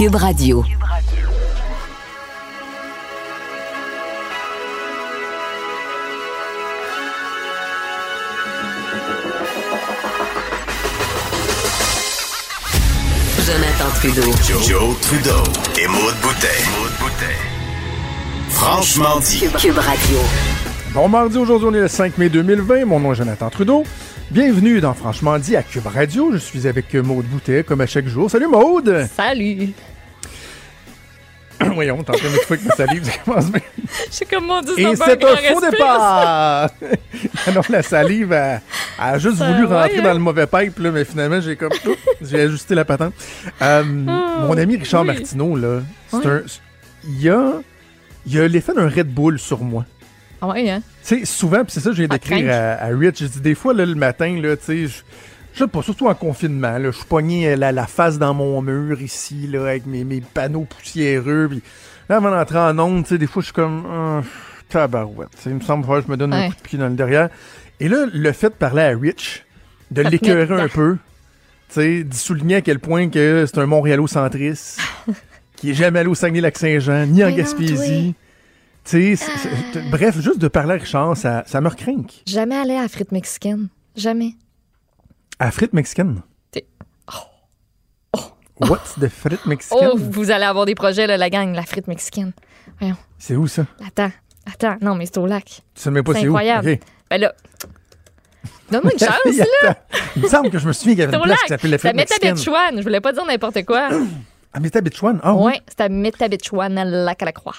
Cube Radio. Jonathan Trudeau. Joe, Trudeau et Maude Boutet. Franchement dit. Cube, Radio. Bon mardi, aujourd'hui on est le 5 mai 2020. Mon nom est Jonathan Trudeau. Bienvenue dans Franchement dit à Cube Radio. Je suis avec Maude Boutet comme à chaque jour. Salut Maude! Salut! Voyons, t'es en train de que ma salive, ça commence bien. Je sais comment dire Et c'est un faux départ! non, la salive a, a juste Ça voulu rentrer hein? dans le mauvais pipe, là, mais finalement, j'ai comme. J'ai ajusté la patente. Euh, mon ami Richard oui. Martineau, là, c'est Oui. un. Il y a. Il a l'effet d'un Red Bull sur moi. Ah ouais, hein? Tu sais, souvent, puis c'est ça que j'ai Ah, décrire à, à Rich. J'ai dit des fois, là, le matin, là, tu sais, je. Sais pas, surtout en confinement, là, je suis pogné euh, la, la face dans mon mur ici, là, avec mes, mes panneaux poussiéreux. Puis là, avant d'entrer en onde, des fois, je suis comme. Ah, tabarouette. Il me semble que je me donne un coup de pied dans le derrière. Et là, le fait de parler à Rich, de l'écœurer un peu, tu sais, d'y souligner à quel point que c'est un Montréalocentriste, qui est jamais allé au Saguenay-Lac-Saint-Jean, ni en Gaspésie. Tu sais, c'est- c'est- bref, juste de parler à Richard, ça, ça me recrinque. Jamais aller à la frite mexicaine. Jamais. À frites mexicaines. T'es- What's the frites mexicaine? Oh, vous allez avoir des projets, là, la gang, la frite mexicaine. Voyons. C'est où ça? Attends, attends. Non, mais c'est au lac. Tu sais même pas C'est c'est où? incroyable. Ok. Ben là. Donne-moi une chance, là. Il me semble que je me souviens qu'il y avait C'est une au place lac. qui s'appelait la C'est à frite mexicaine. Métabetchouane. Je voulais pas dire n'importe quoi. Ah, Métabetchouane? Ah oui? ouais, c'est à Métabetchouane, à lac à la croix.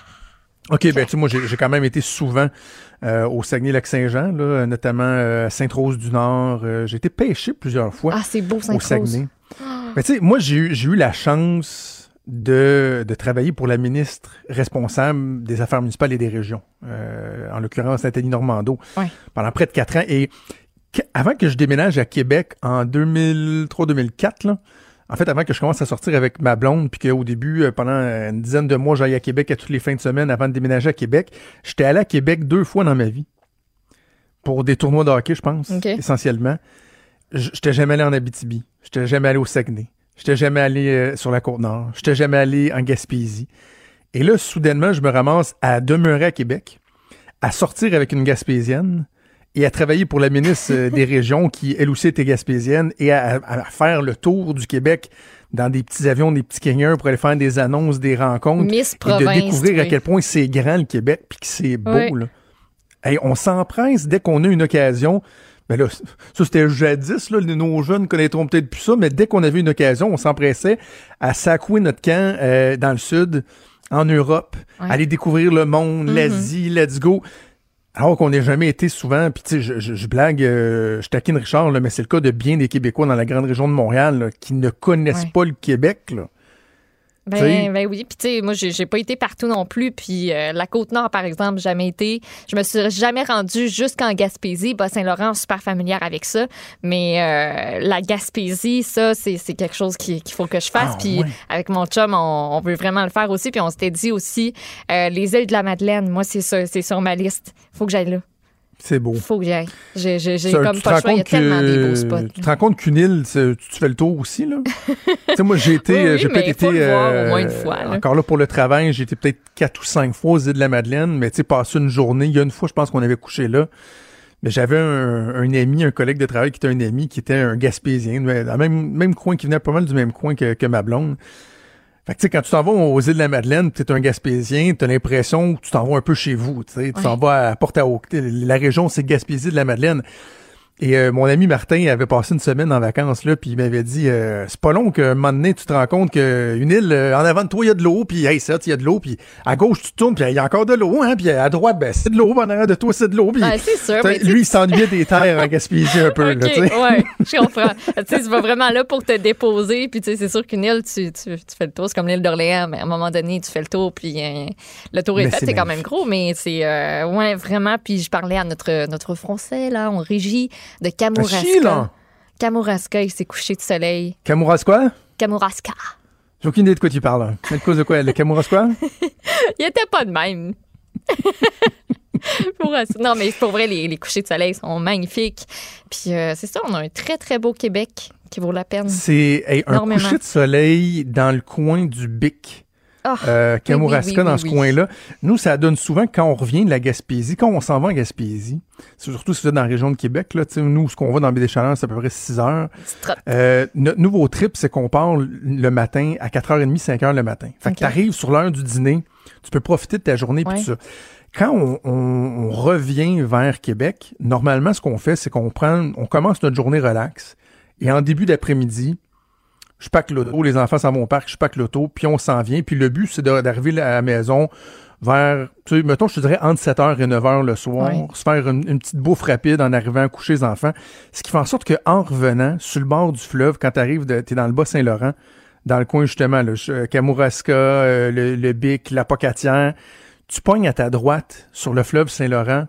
OK, ben tu sais, moi, j'ai j'ai quand même été souvent euh, au Saguenay-Lac-Saint-Jean, là, notamment euh, à Sainte-Rose-du-Nord. Euh, j'ai été pêché plusieurs fois Ah, c'est beau, au. Saguenay. Mais tu sais, moi, j'ai eu, j'ai eu la chance de, de travailler pour la ministre responsable des Affaires municipales et des régions, euh, en l'occurrence Nathalie Normando, pendant près de quatre ans. Et avant que je déménage à Québec en 2003-2004, là, en fait, avant que je commence à sortir avec ma blonde, puis qu'au début, euh, pendant une dizaine de mois, j'aille à Québec à toutes les fins de semaine avant de déménager à Québec, j'étais allé à Québec deux fois dans ma vie. Pour des tournois de hockey, je pense, essentiellement. J'étais jamais allé en Abitibi. J'étais jamais allé au Saguenay. J'étais jamais allé euh, sur la Côte-Nord. J'étais jamais allé en Gaspésie. Et là, soudainement, je me ramasse à demeurer à Québec, à sortir avec une Gaspésienne et à travailler pour la ministre euh, des Régions, qui elle aussi était gaspésienne, et à, faire le tour du Québec dans des petits avions, des petits canyons pour aller faire des annonces, des rencontres. Miss et de découvrir à quel point c'est grand le Québec, puis que c'est beau. Oui. Là. Hey, on s'empresse dès qu'on a une occasion. Ben là, ça c'était jadis, là, nos jeunes connaîtront peut-être plus ça, mais dès qu'on avait une occasion, on s'empressait à sacouer notre camp euh, dans le sud, en Europe, Ouais. aller découvrir le monde, Mhm. l'Asie, let's go. Alors qu'on n'a jamais été souvent, puis tu sais, je, je- je blague, euh, je taquine Richard, là, mais c'est le cas de bien des Québécois dans la grande région de Montréal là, qui ne connaissent Ouais. pas le Québec. Là. Ben, ben oui, puis tu sais, moi, j'ai pas été partout non plus. Puis euh, la Côte-Nord, par exemple, jamais été. Je me suis jamais rendue jusqu'en Gaspésie. Bas-Saint-Laurent, super familière avec ça. Mais euh, la Gaspésie, ça, c'est quelque chose qui- qu'il faut que je fasse. Ah, puis avec mon chum, on, on veut vraiment le faire aussi. Puis on s'était dit aussi, euh, les îles de la Madeleine, moi, c'est ça, c'est sur ma liste. faut que j'aille là. C'est beau. faut que. J'ai j'ai- j'ai Ça, comme pas le rends choix. Il y a tellement des beaux spots. Tu te rends compte qu'une île, tu, tu fais le tour aussi, là? tu sais, moi, j'ai été, Oui, oui, j'ai peut-être été, au euh, moins une fois, là. encore là pour le travail, j'ai été peut-être quatre ou cinq fois aux îles de la Madeleine, mais tu sais, passé une journée, il y a une fois, je pense qu'on avait couché là. Mais j'avais un, un ami, un collègue de travail qui était un ami, qui était un Gaspésien, dans le même, même coin, qui venait pas mal du même coin que, que ma blonde. Fait que, tu sais, quand tu t'en vas aux îles de la Madeleine, tu es un Gaspésien, tu as l'impression que tu t'en vas un peu chez vous. Tu sais, tu t'en vas à Porte-à-Haute. La région, c'est Gaspésie de la Madeleine. Et euh, mon ami Martin avait passé une semaine en vacances là, puis il m'avait dit euh, c'est pas long qu'un moment donné tu te rends compte qu'une île euh, en avant de toi il y a de l'eau, puis hey ça il y a de l'eau, puis à gauche tu tournes puis il y a encore de l'eau, hein, puis à droite ben c'est de l'eau, en arrière de toi c'est de l'eau, puis Ouais, c'est sûr, mais lui il s'ennuyait des terres en Gaspésie un peu OK, là, tu sais. ouais, je comprends. tu sais, vas vraiment là pour te déposer, puis tu sais, c'est sûr qu'une île, tu, tu, tu fais le tour, c'est comme l'île d'Orléans, mais à un moment donné, tu fais le tour, puis euh, le tour est Mais fait, c'est quand même gros, mais c'est, euh, ouais, vraiment, puis je parlais à notre, notre français, là, on régie de Kamouraska. Là. Kamouraska, il s'est couché de soleil. Kamouraska? Kamouraska. J'ai aucune idée de quoi tu parles. Hein. De cause de quoi? Le Kamouraska? Il était pas de même. Pour- non, mais pour vrai, les, les couchers de soleil sont magnifiques. Puis euh, c'est ça, on a un très, très beau Québec qui vaut la peine. C'est hey, un coucher de soleil dans le coin du Bic. Ah, euh, Kamouraska oui, oui, dans ce coin-là. Nous, ça donne souvent quand on revient de la Gaspésie, quand on s'en va en Gaspésie, c'est surtout si vous êtes dans la région de Québec, là, tu nous, ce qu'on va dans des Chaleurs, c'est à peu près 6 heures. Euh, notre nouveau trip, c'est qu'on part le matin à 4h30, 5h le matin. Fait que t'arrives sur l'heure du dîner, tu peux profiter de ta journée puis tout ça. Quand on, on- on revient vers Québec, normalement, ce qu'on fait, c'est qu'on prend, on commence notre journée relax et en début d'après-midi, je pack l'auto, les enfants s'en vont au parc, je pack l'auto, puis on s'en vient. Puis le but, c'est de- d'arriver à la maison vers, tu sais, mettons, je te dirais entre 7h et 9h le soir, se faire une, une petite bouffe rapide en arrivant à coucher les enfants. Ce qui fait en sorte qu'en revenant, sur le bord du fleuve, quand tu arrives, tu es dans le Bas-Saint-Laurent, dans le coin justement, là, je- Kamouraska, euh, le, le Bic, la Pocatière, tu pognes à ta droite sur le fleuve Saint-Laurent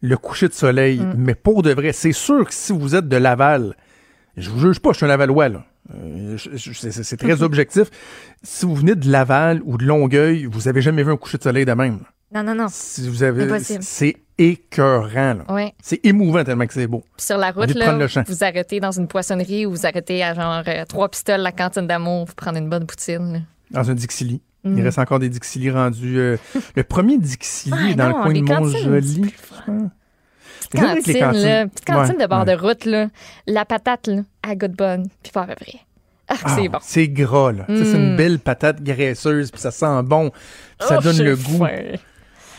le coucher de soleil. Mm. Mais pour de vrai, c'est sûr que si vous êtes de Laval, je vous juge pas, je suis un Lavallois, là. Euh, c'est- très objectif. Si vous venez de Laval ou de Longueuil, vous avez jamais vu un coucher de soleil de même. Non, non, non. Si vous avez, Impossible. c'est écœurant. Ouais. C'est émouvant tellement que c'est beau. Puis sur la route, là, le champ. vous arrêtez dans une poissonnerie ou vous arrêtez à genre euh, trois pistoles, la cantine d'amour, vous prenez une bonne poutine. là. Dans un Dixili. Mm. Il reste encore des Dixili rendus. euh, le premier Dixili Ah, est dans non, le coin de Montjoli. Petite vrai cantine, là. Petite cantine Ouais, de bord ouais. de route, là. La patate, là, à good bonne, puis pas près. Ah, Ah, c'est bon. C'est gras, là. C'est une Mm. belle patate graisseuse, puis ça sent bon. puis ça Oh, donne le goût. faim.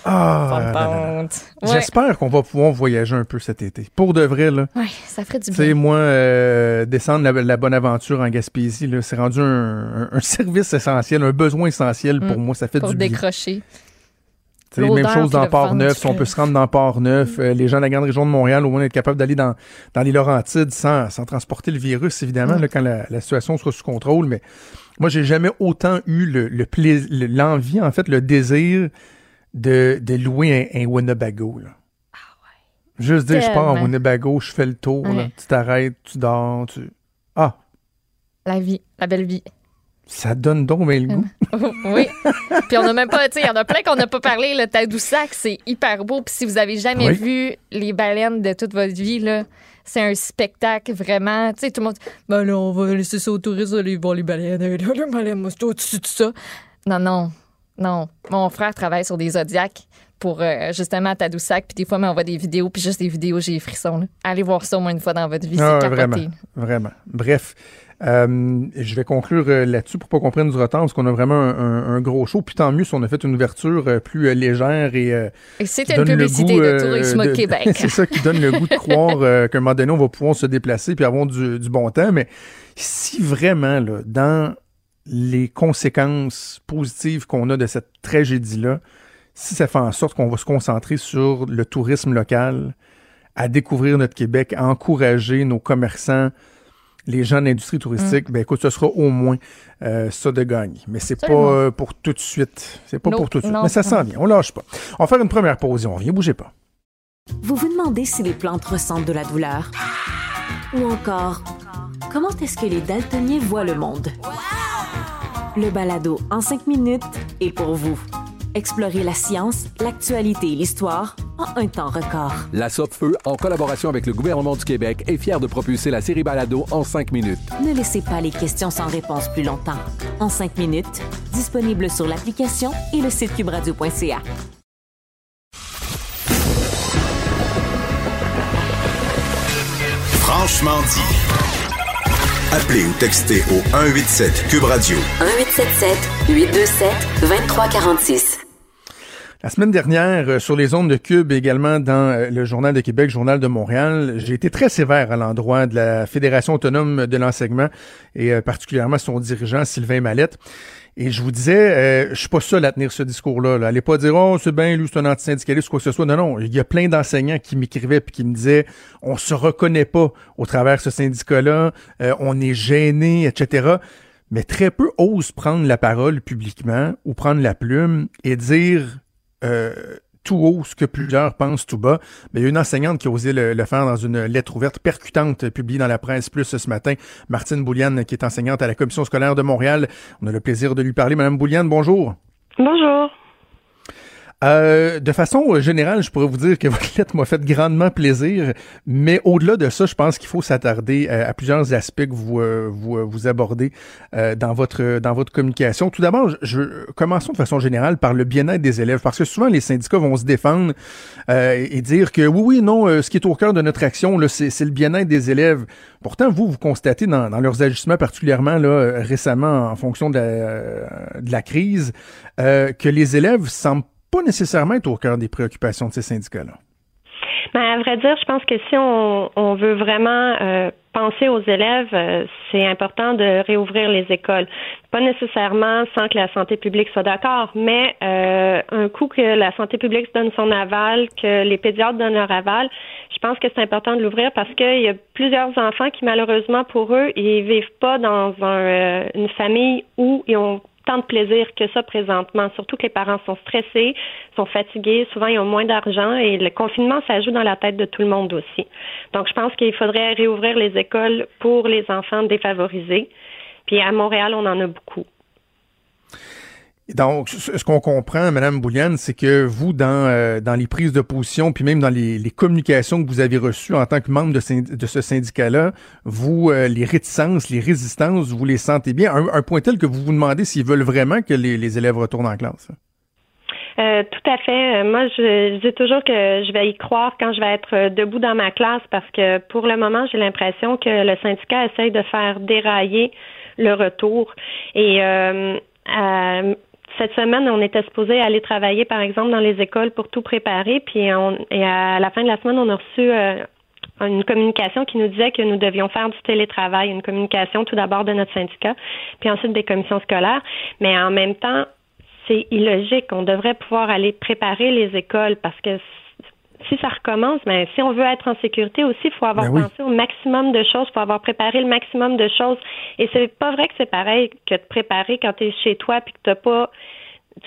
Ah. Ouais. J'espère qu'on va pouvoir voyager un peu cet été. Pour de vrai, là. Ouais, ça ferait du Tu sais, bien. moi, euh, descendre la, la bonne aventure en Gaspésie, là, c'est rendu un, un- un service essentiel, un besoin essentiel pour Mm. moi. Ça fait Pour du bien. décrocher. Même chose dans Port-Neuf. Si on peut se rendre dans Port-Neuf, euh, les gens de la grande région de Montréal, au moins être capable d'aller dans, dans les Laurentides sans, sans transporter le virus, évidemment, Mm. là, quand la, la situation sera sous contrôle. Mais moi, j'ai jamais autant eu le, le l'envie, en fait, le désir de, de louer un, un Winnebago. Là. Juste dire, je pars en. Winnebago, je fais le tour, là. Ouais. tu t'arrêtes, tu dors, tu... Ah, La vie, la belle vie. Ça donne donc bien le goût. oui. Puis on n'a même pas, tu sais, il y en a plein qu'on n'a pas parlé. Le Tadoussac, c'est hyper beau. Puis si vous avez jamais Oui. vu les baleines de toute votre vie, là, c'est un spectacle vraiment. Tu sais, tout le monde dit, ben là, on va laisser ça aux touristes, aller voir les baleines. Les baleines, moi, c'est au-dessus de ça. Non, non, non. Mon frère travaille sur des zodiacs pour euh, justement à Tadoussac. Puis des fois, il m'envoie des vidéos. Puis juste des vidéos, j'ai frissons. là. Allez voir ça au moins une fois dans votre vie. Ah, c'est capoté. vraiment, vraiment. Bref, euh, je vais conclure euh, là-dessus pour pas qu'on prenne du retard parce qu'on a vraiment un, un- un gros show. Puis tant mieux si on a fait une ouverture euh, plus légère et Et une publicité goût, de Tourisme de- Québec. c'est ça qui donne le goût de croire qu'à un moment donné, on va pouvoir se déplacer puis avoir du, du bon temps. Mais si vraiment, là, dans les conséquences positives qu'on a de cette tragédie-là, si ça fait en sorte qu'on va se concentrer sur le tourisme local, à découvrir notre Québec, à encourager nos commerçants, les gens de l'industrie Mm. touristique, ben écoute, ce sera au moins euh, ça de gagner. Mais c'est pas euh, pour tout de suite. C'est pas pour tout de suite. non, Mais ça non. s'en vient. On lâche pas. On va faire une première pause et on revient. Bougez pas. Vous vous demandez si les plantes ressentent de la douleur? Ou encore, comment est-ce que les daltoniens voient le monde? Le balado en cinq minutes est pour vous. Explorez la science, l'actualité et l'histoire en un temps record. La Feu, en collaboration avec le gouvernement du Québec, est fière de propulser la série Balado en cinq minutes. Ne laissez pas les questions sans réponse plus longtemps. En cinq minutes, disponible sur l'application et le site cubradio.ca. Franchement dit. Appelez ou textez au 187 Cube Radio. 1877 827 2346. La semaine dernière, euh, sur les ondes de Cube, également dans euh, le Journal de Québec, Journal de Montréal, j'ai été très sévère à l'endroit de la Fédération autonome de l'enseignement et euh, particulièrement son dirigeant, Sylvain Mallette. Et je vous disais, je suis pas seul à tenir ce discours-là. Là. Allez pas dire, oh, c'est bien, lui, c'est un antisyndicaliste ou quoi que ce soit. Non, non. Il y a plein d'enseignants qui m'écrivaient puis qui me disaient, on se reconnaît pas au travers de ce syndicat-là, on est gêné, etc. Mais très peu osent prendre la parole publiquement ou prendre la plume et dire euh, tout haut ce que plusieurs pensent tout bas. Mais il y a une enseignante qui a osé le, faire dans une lettre ouverte percutante publiée dans la presse plus ce matin. Martine Bouliane, qui est enseignante à la Commission scolaire de Montréal. On a le plaisir de lui parler. Madame Bouliane, bonjour. Bonjour. Euh, de façon générale, je pourrais vous dire que votre lettre m'a fait grandement plaisir, mais au-delà de ça, je pense qu'il faut s'attarder euh, à, plusieurs aspects que vous euh, vous, vous, abordez dans votre dans votre communication. Tout d'abord, je, commençons de façon générale par le bien-être des élèves, parce que souvent les syndicats vont se défendre et dire que oui, oui, non, ce qui est au cœur de notre action, c'est le bien-être des élèves. Pourtant, vous, vous constatez dans, leurs agissements, particulièrement là, récemment en fonction de la, de la crise, que les élèves semblent pas nécessairement être au cœur des préoccupations de ces syndicats-là. Ben, à vrai dire, je pense que si on, veut vraiment euh, penser aux élèves, euh, c'est important de réouvrir les écoles. Pas nécessairement sans que la santé publique soit d'accord, mais euh, un coup que la santé publique donne son aval, que les pédiatres donnent leur aval, je pense que c'est important de l'ouvrir parce qu'il y a plusieurs enfants qui, malheureusement, pour eux, ils vivent pas dans une famille où ils ont tant de plaisir que ça présentement. Surtout que les parents sont stressés, sont fatigués, souvent ils ont moins d'argent et le confinement, ça joue dans la tête de tout le monde aussi. Donc, je pense qu'il faudrait réouvrir les écoles pour les enfants défavorisés. Puis à Montréal, on en a beaucoup. Donc, ce qu'on comprend, Madame Bouliane, c'est que vous, dans, euh, dans les prises de position, puis même dans les, communications que vous avez reçues en tant que membre de, ce syndicat-là, vous, euh, les réticences, les résistances, vous les sentez bien. Un, point tel que vous vous demandez s'ils veulent vraiment que les, élèves retournent en classe. Euh, tout à fait. Moi, je, dis toujours que je vais y croire quand je vais être debout dans ma classe parce que pour le moment, j'ai l'impression que le syndicat essaye de faire dérailler le retour. Et euh, cette semaine, on était supposé aller travailler, par exemple, dans les écoles pour tout préparer. Puis, on, et à la fin de la semaine, on a reçu euh, une communication qui nous disait que nous devions faire du télétravail, une communication tout d'abord de notre syndicat, puis ensuite des commissions scolaires. Mais en même temps, c'est illogique. On devrait pouvoir aller préparer les écoles parce que si ça recommence, mais ben, si on veut être en sécurité aussi, il faut avoir ben pensé au maximum de choses, il faut avoir préparé le maximum de choses. Et c'est pas vrai que c'est pareil que de préparer quand tu es chez toi puis que t'as pas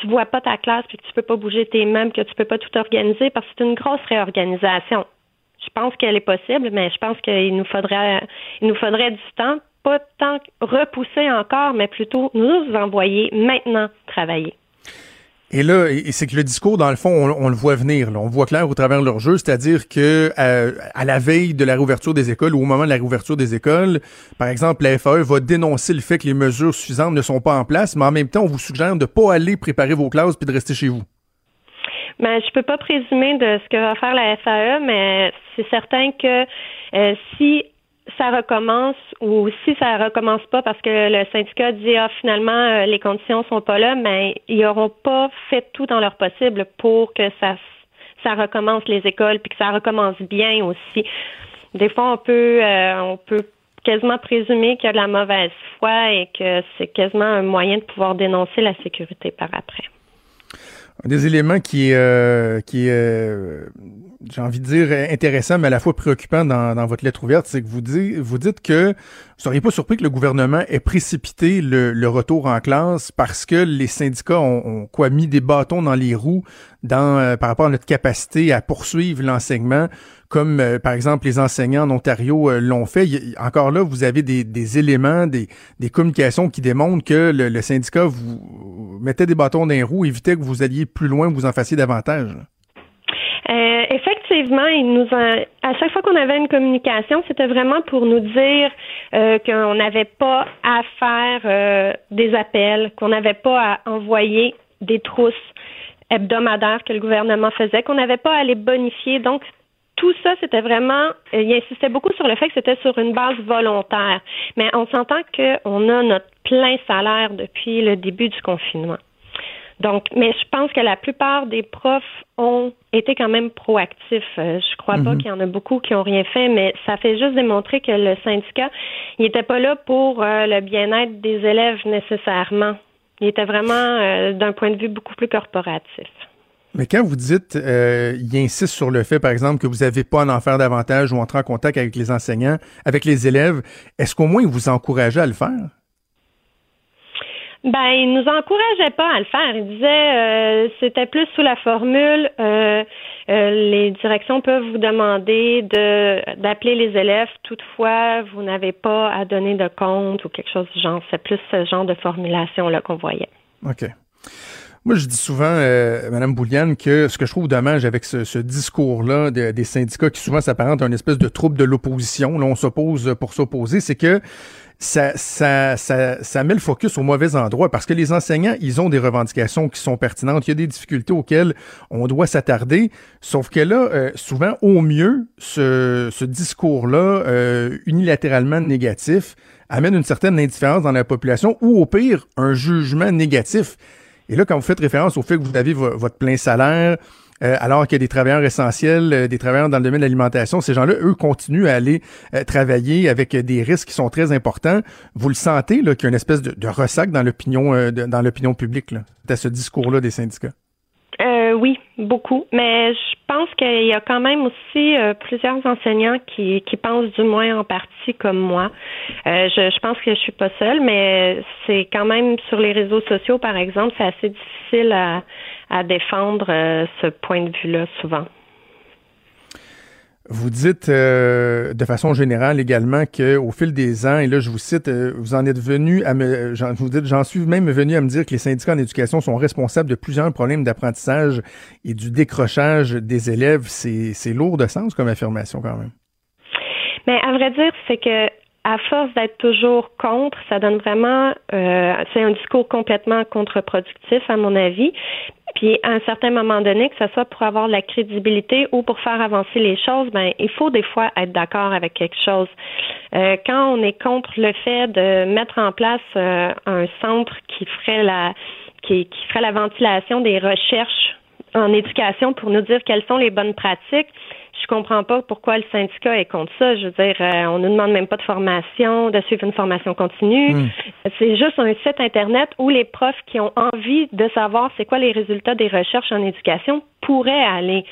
tu vois pas ta classe puis que tu peux pas bouger tes mains, que tu peux pas tout organiser parce que c'est une grosse réorganisation. Je pense qu'elle est possible, mais je pense qu'il nous faudrait il nous faudrait du temps, pas tant repousser encore, mais plutôt nous envoyer maintenant travailler. Et là, c'est que le discours, dans le fond, on, le voit venir. On voit clair au travers de leur jeu, c'est-à-dire que euh, à la veille de la réouverture des écoles ou au moment de la réouverture des écoles, par exemple, la FAE va dénoncer le fait que les mesures suffisantes ne sont pas en place, mais en même temps, on vous suggère de pas aller préparer vos classes puis de rester chez vous. Ben, je peux pas présumer de ce que va faire la FAE, mais c'est certain que euh, si ça recommence ou si ça recommence pas parce que le syndicat dit ah finalement euh, les conditions sont pas là, mais ils n'auront pas fait tout dans leur possible pour que ça ça recommence les écoles puis que ça recommence bien aussi. Des fois on peut euh, on peut quasiment présumer qu'il y a de la mauvaise foi et que c'est quasiment un moyen de pouvoir dénoncer la sécurité par après. Un des éléments qui, euh, qui est, j'ai envie de dire, intéressant, mais à la fois préoccupant dans, votre lettre ouverte, c'est que vous, dites, que vous seriez pas surpris que le gouvernement ait précipité le, retour en classe parce que les syndicats ont, ont, quoi mis des bâtons dans les roues dans, euh, par rapport à notre capacité à poursuivre l'enseignement, comme euh, par exemple les enseignants en Ontario euh, l'ont fait. encore là, vous avez des, éléments, des, communications qui démontrent que le, syndicat vous mettait des bâtons dans les roues, évitait que vous alliez plus loin, que vous en fassiez davantage. Euh, effectivement, il nous à chaque fois qu'on avait une communication, c'était vraiment pour nous dire qu'on n'avait pas à faire des appels, qu'on n'avait pas à envoyer des trousses hebdomadaires que le gouvernement faisait, qu'on n'avait pas à les bonifier. Donc, tout ça, c'était vraiment, il insistait beaucoup sur le fait que c'était sur une base volontaire. Mais on s'entend qu'on a notre plein salaire depuis le début du confinement. Donc, mais je pense que la plupart des profs ont été quand même proactifs. Euh, je crois pas mhm. qu'il y en a beaucoup qui ont rien fait, mais ça fait juste démontrer que le syndicat, il était pas là pour euh, le bien-être des élèves nécessairement. Il était vraiment euh, d'un point de vue beaucoup plus corporatif. Mais quand vous dites, il insiste sur le fait, par exemple, que vous n'avez pas à en faire davantage ou entrer en contact avec les enseignants, avec les élèves, est-ce qu'au moins il vous encourageait à le faire? Ben, il nous encourageait pas à le faire. Il disait euh, c'était plus sous la formule euh, euh, les directions peuvent vous demander de d'appeler les élèves, toutefois vous n'avez pas à donner de compte ou quelque chose du genre. C'est plus ce genre de formulation là qu'on voyait. OK. Moi, je dis souvent, euh, Madame Bouliane, que ce que je trouve dommage avec ce, discours-là des syndicats qui souvent s'apparentent à une espèce de troupe de l'opposition, là, on s'oppose pour s'opposer, c'est que ça, ça, ça, ça met le focus au mauvais endroit parce que les enseignants, ils ont des revendications qui sont pertinentes. Il y a des difficultés auxquelles on doit s'attarder. Sauf que là, euh, souvent, au mieux, ce, ce discours-là, euh, unilatéralement négatif, amène une certaine indifférence dans la population ou au pire, un jugement négatif. Et là, quand vous faites référence au fait que vous avez votre plein salaire, euh, alors qu'il y a des travailleurs essentiels, euh, des travailleurs dans le domaine de l'alimentation, ces gens-là, eux, continuent à aller euh, travailler avec des risques qui sont très importants. Vous le sentez, là, qu'il y a une espèce de, ressac dans l'opinion, dans l'opinion publique, là, à ce discours-là des syndicats? Oui, beaucoup. Mais je pense qu'il y a quand même aussi plusieurs enseignants qui, qui pensent du moins en partie comme moi. je, je pense que je suis pas seule, mais c'est quand même sur les réseaux sociaux, par exemple, c'est assez difficile à, à défendre euh, ce point de vue-là souvent. Vous dites euh, de façon générale également qu'au fil des ans, et là je vous cite, euh, vous en êtes venu à me, vous dites, j'en suis même venu à me dire que les syndicats en éducation sont responsables de plusieurs problèmes d'apprentissage et du décrochage des élèves. C'est, lourd de sens comme affirmation quand même. Mais à vrai dire, c'est que à force d'être toujours contre, ça donne vraiment, euh, c'est un discours complètement contre-productif à mon avis. Puis à un certain moment donné, que ce soit pour avoir la crédibilité ou pour faire avancer les choses, ben il faut des fois être d'accord avec quelque chose. Euh, quand on est contre le fait de mettre en place euh, un centre qui ferait la qui, qui ferait la ventilation des recherches en éducation pour nous dire quelles sont les bonnes pratiques, je comprends pas pourquoi le syndicat est contre ça. Je veux dire, euh, on ne demande même pas de formation, de suivre une formation continue. Hmm. C'est juste un site Internet où les profs qui ont envie de savoir c'est quoi les résultats des recherches en éducation pourraient aller.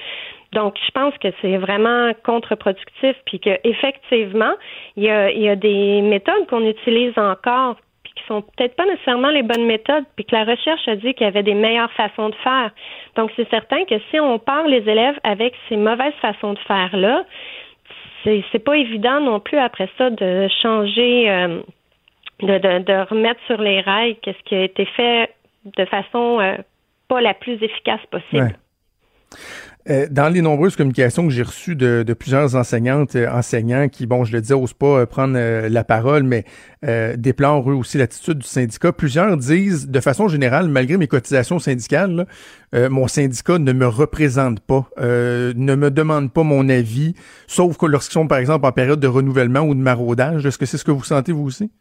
Donc, je pense que c'est vraiment contre-productif, puis qu'effectivement, il y a, il y a des méthodes qu'on utilise encore qui sont peut-être pas nécessairement les bonnes méthodes, puis que la recherche a dit qu'il y avait des meilleures façons de faire. Donc, c'est certain que si on parle les élèves avec ces mauvaises façons de faire-là, c'est, c'est pas évident non plus après ça de changer, euh, de, de, remettre sur les rails qu'est-ce qui a été fait de façon euh, pas la plus efficace possible. Euh, dans les nombreuses communications que j'ai reçues de, plusieurs enseignantes, euh, enseignants qui, bon, je le dis, n'osent pas euh, prendre la parole, mais déplorent eux aussi l'attitude du syndicat, plusieurs disent, de façon générale, malgré mes cotisations syndicales, mon syndicat ne me représente pas, ne me demande pas mon avis, sauf que lorsqu'ils sont, par exemple, en période de renouvellement ou de maraudage. Est-ce que c'est ce que vous sentez, vous aussi?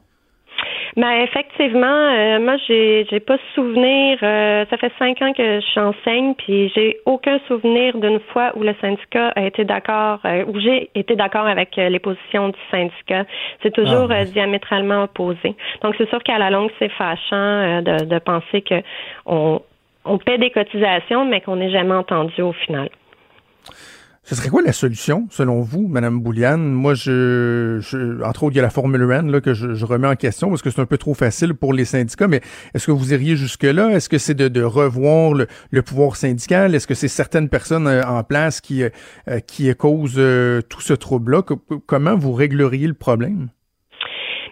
Ben effectivement, euh, moi j'ai j'ai pas souvenir. Euh, ça fait cinq ans que j'enseigne, puis j'ai aucun souvenir d'une fois où le syndicat a été d'accord, euh, où j'ai été d'accord avec les positions du syndicat. C'est toujours ah, diamétralement opposé. Donc c'est sûr qu'à la longue c'est fâchant de, de penser que on on paie des cotisations, mais qu'on n'est jamais entendu au final. Ce serait quoi la solution, selon vous, Madame Bouliane? Moi, je, entre autres, il y a la Formule 1 là, que je, remets en question parce que c'est un peu trop facile pour les syndicats, mais est-ce que vous iriez jusque-là? Est-ce que c'est de, revoir le, pouvoir syndical? Est-ce que c'est certaines personnes euh, en place qui, euh, qui causent euh, tout ce trouble-là? Comment vous régleriez le problème?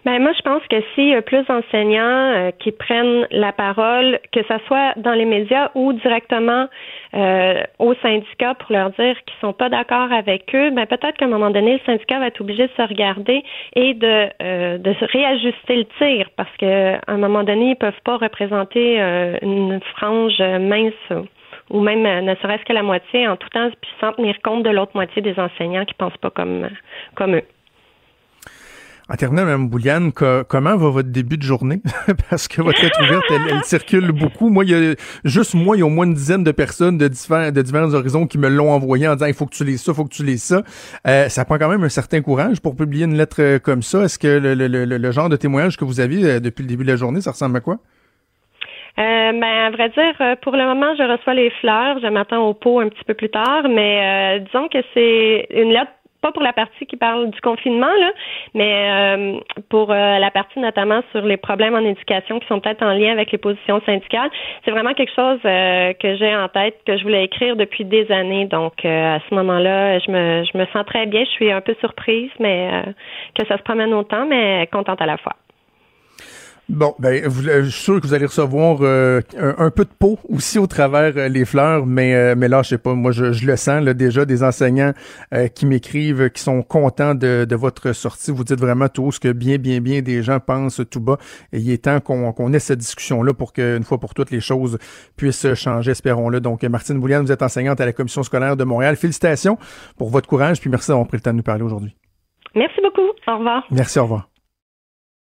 Ben moi, je pense que s'il y a plus d'enseignants euh, qui prennent la parole, que ce soit dans les médias ou directement euh, aux syndicats pour leur dire qu'ils sont pas d'accord avec eux, ben peut-être qu'à un moment donné, le syndicat va être obligé de se regarder et de, euh, de réajuster le tir parce qu'à un moment donné, ils peuvent pas représenter euh, une frange mince ou même ne serait-ce que la moitié en tout temps, puis sans tenir compte de l'autre moitié des enseignants qui pensent pas comme comme eux. En terminant, Mme Bouliane, comment va votre début de journée? Parce que votre lettre ouverte, elle, circule beaucoup. Moi, il y a juste moi, il y a au moins une dizaine de personnes de différents horizons qui me l'ont envoyé en disant il faut que tu lises ça, il faut que tu lises ça. Euh, ça prend quand même un certain courage pour publier une lettre euh, comme ça. Est-ce que le, le, le, genre de témoignage que vous aviez euh, depuis le début de la journée, ça ressemble à quoi? Euh, ben, à vrai dire, pour le moment, je reçois les fleurs. Je m'attends au pot un petit peu plus tard, mais disons que c'est une lettre pas pour la partie qui parle du confinement, là, mais euh, pour euh, la partie notamment sur les problèmes en éducation qui sont peut-être en lien avec les positions syndicales. C'est vraiment quelque chose euh, que j'ai en tête, que je voulais écrire depuis des années. Donc, à ce moment-là, je me, je me sens très bien. Je suis un peu surprise, mais que ça se promène autant, mais contente à la fois. Bon, ben, vous, euh, je suis sûr que vous allez recevoir euh, un, peu de peau aussi au travers euh, les fleurs, mais mais là, je sais pas, moi, je, le sens là, déjà des enseignants qui m'écrivent, qui sont contents de, de, votre sortie. Vous dites vraiment tout ce que bien, bien, bien des gens pensent tout bas. Et il est temps qu'on ait cette discussion-là pour qu'une fois pour toutes les choses puissent changer, espérons-le. Donc, Martine Bouliane, vous êtes enseignante à la Commission scolaire de Montréal. Félicitations pour votre courage, puis merci d'avoir pris le temps de nous parler aujourd'hui. Merci beaucoup. Au revoir. Merci, au revoir.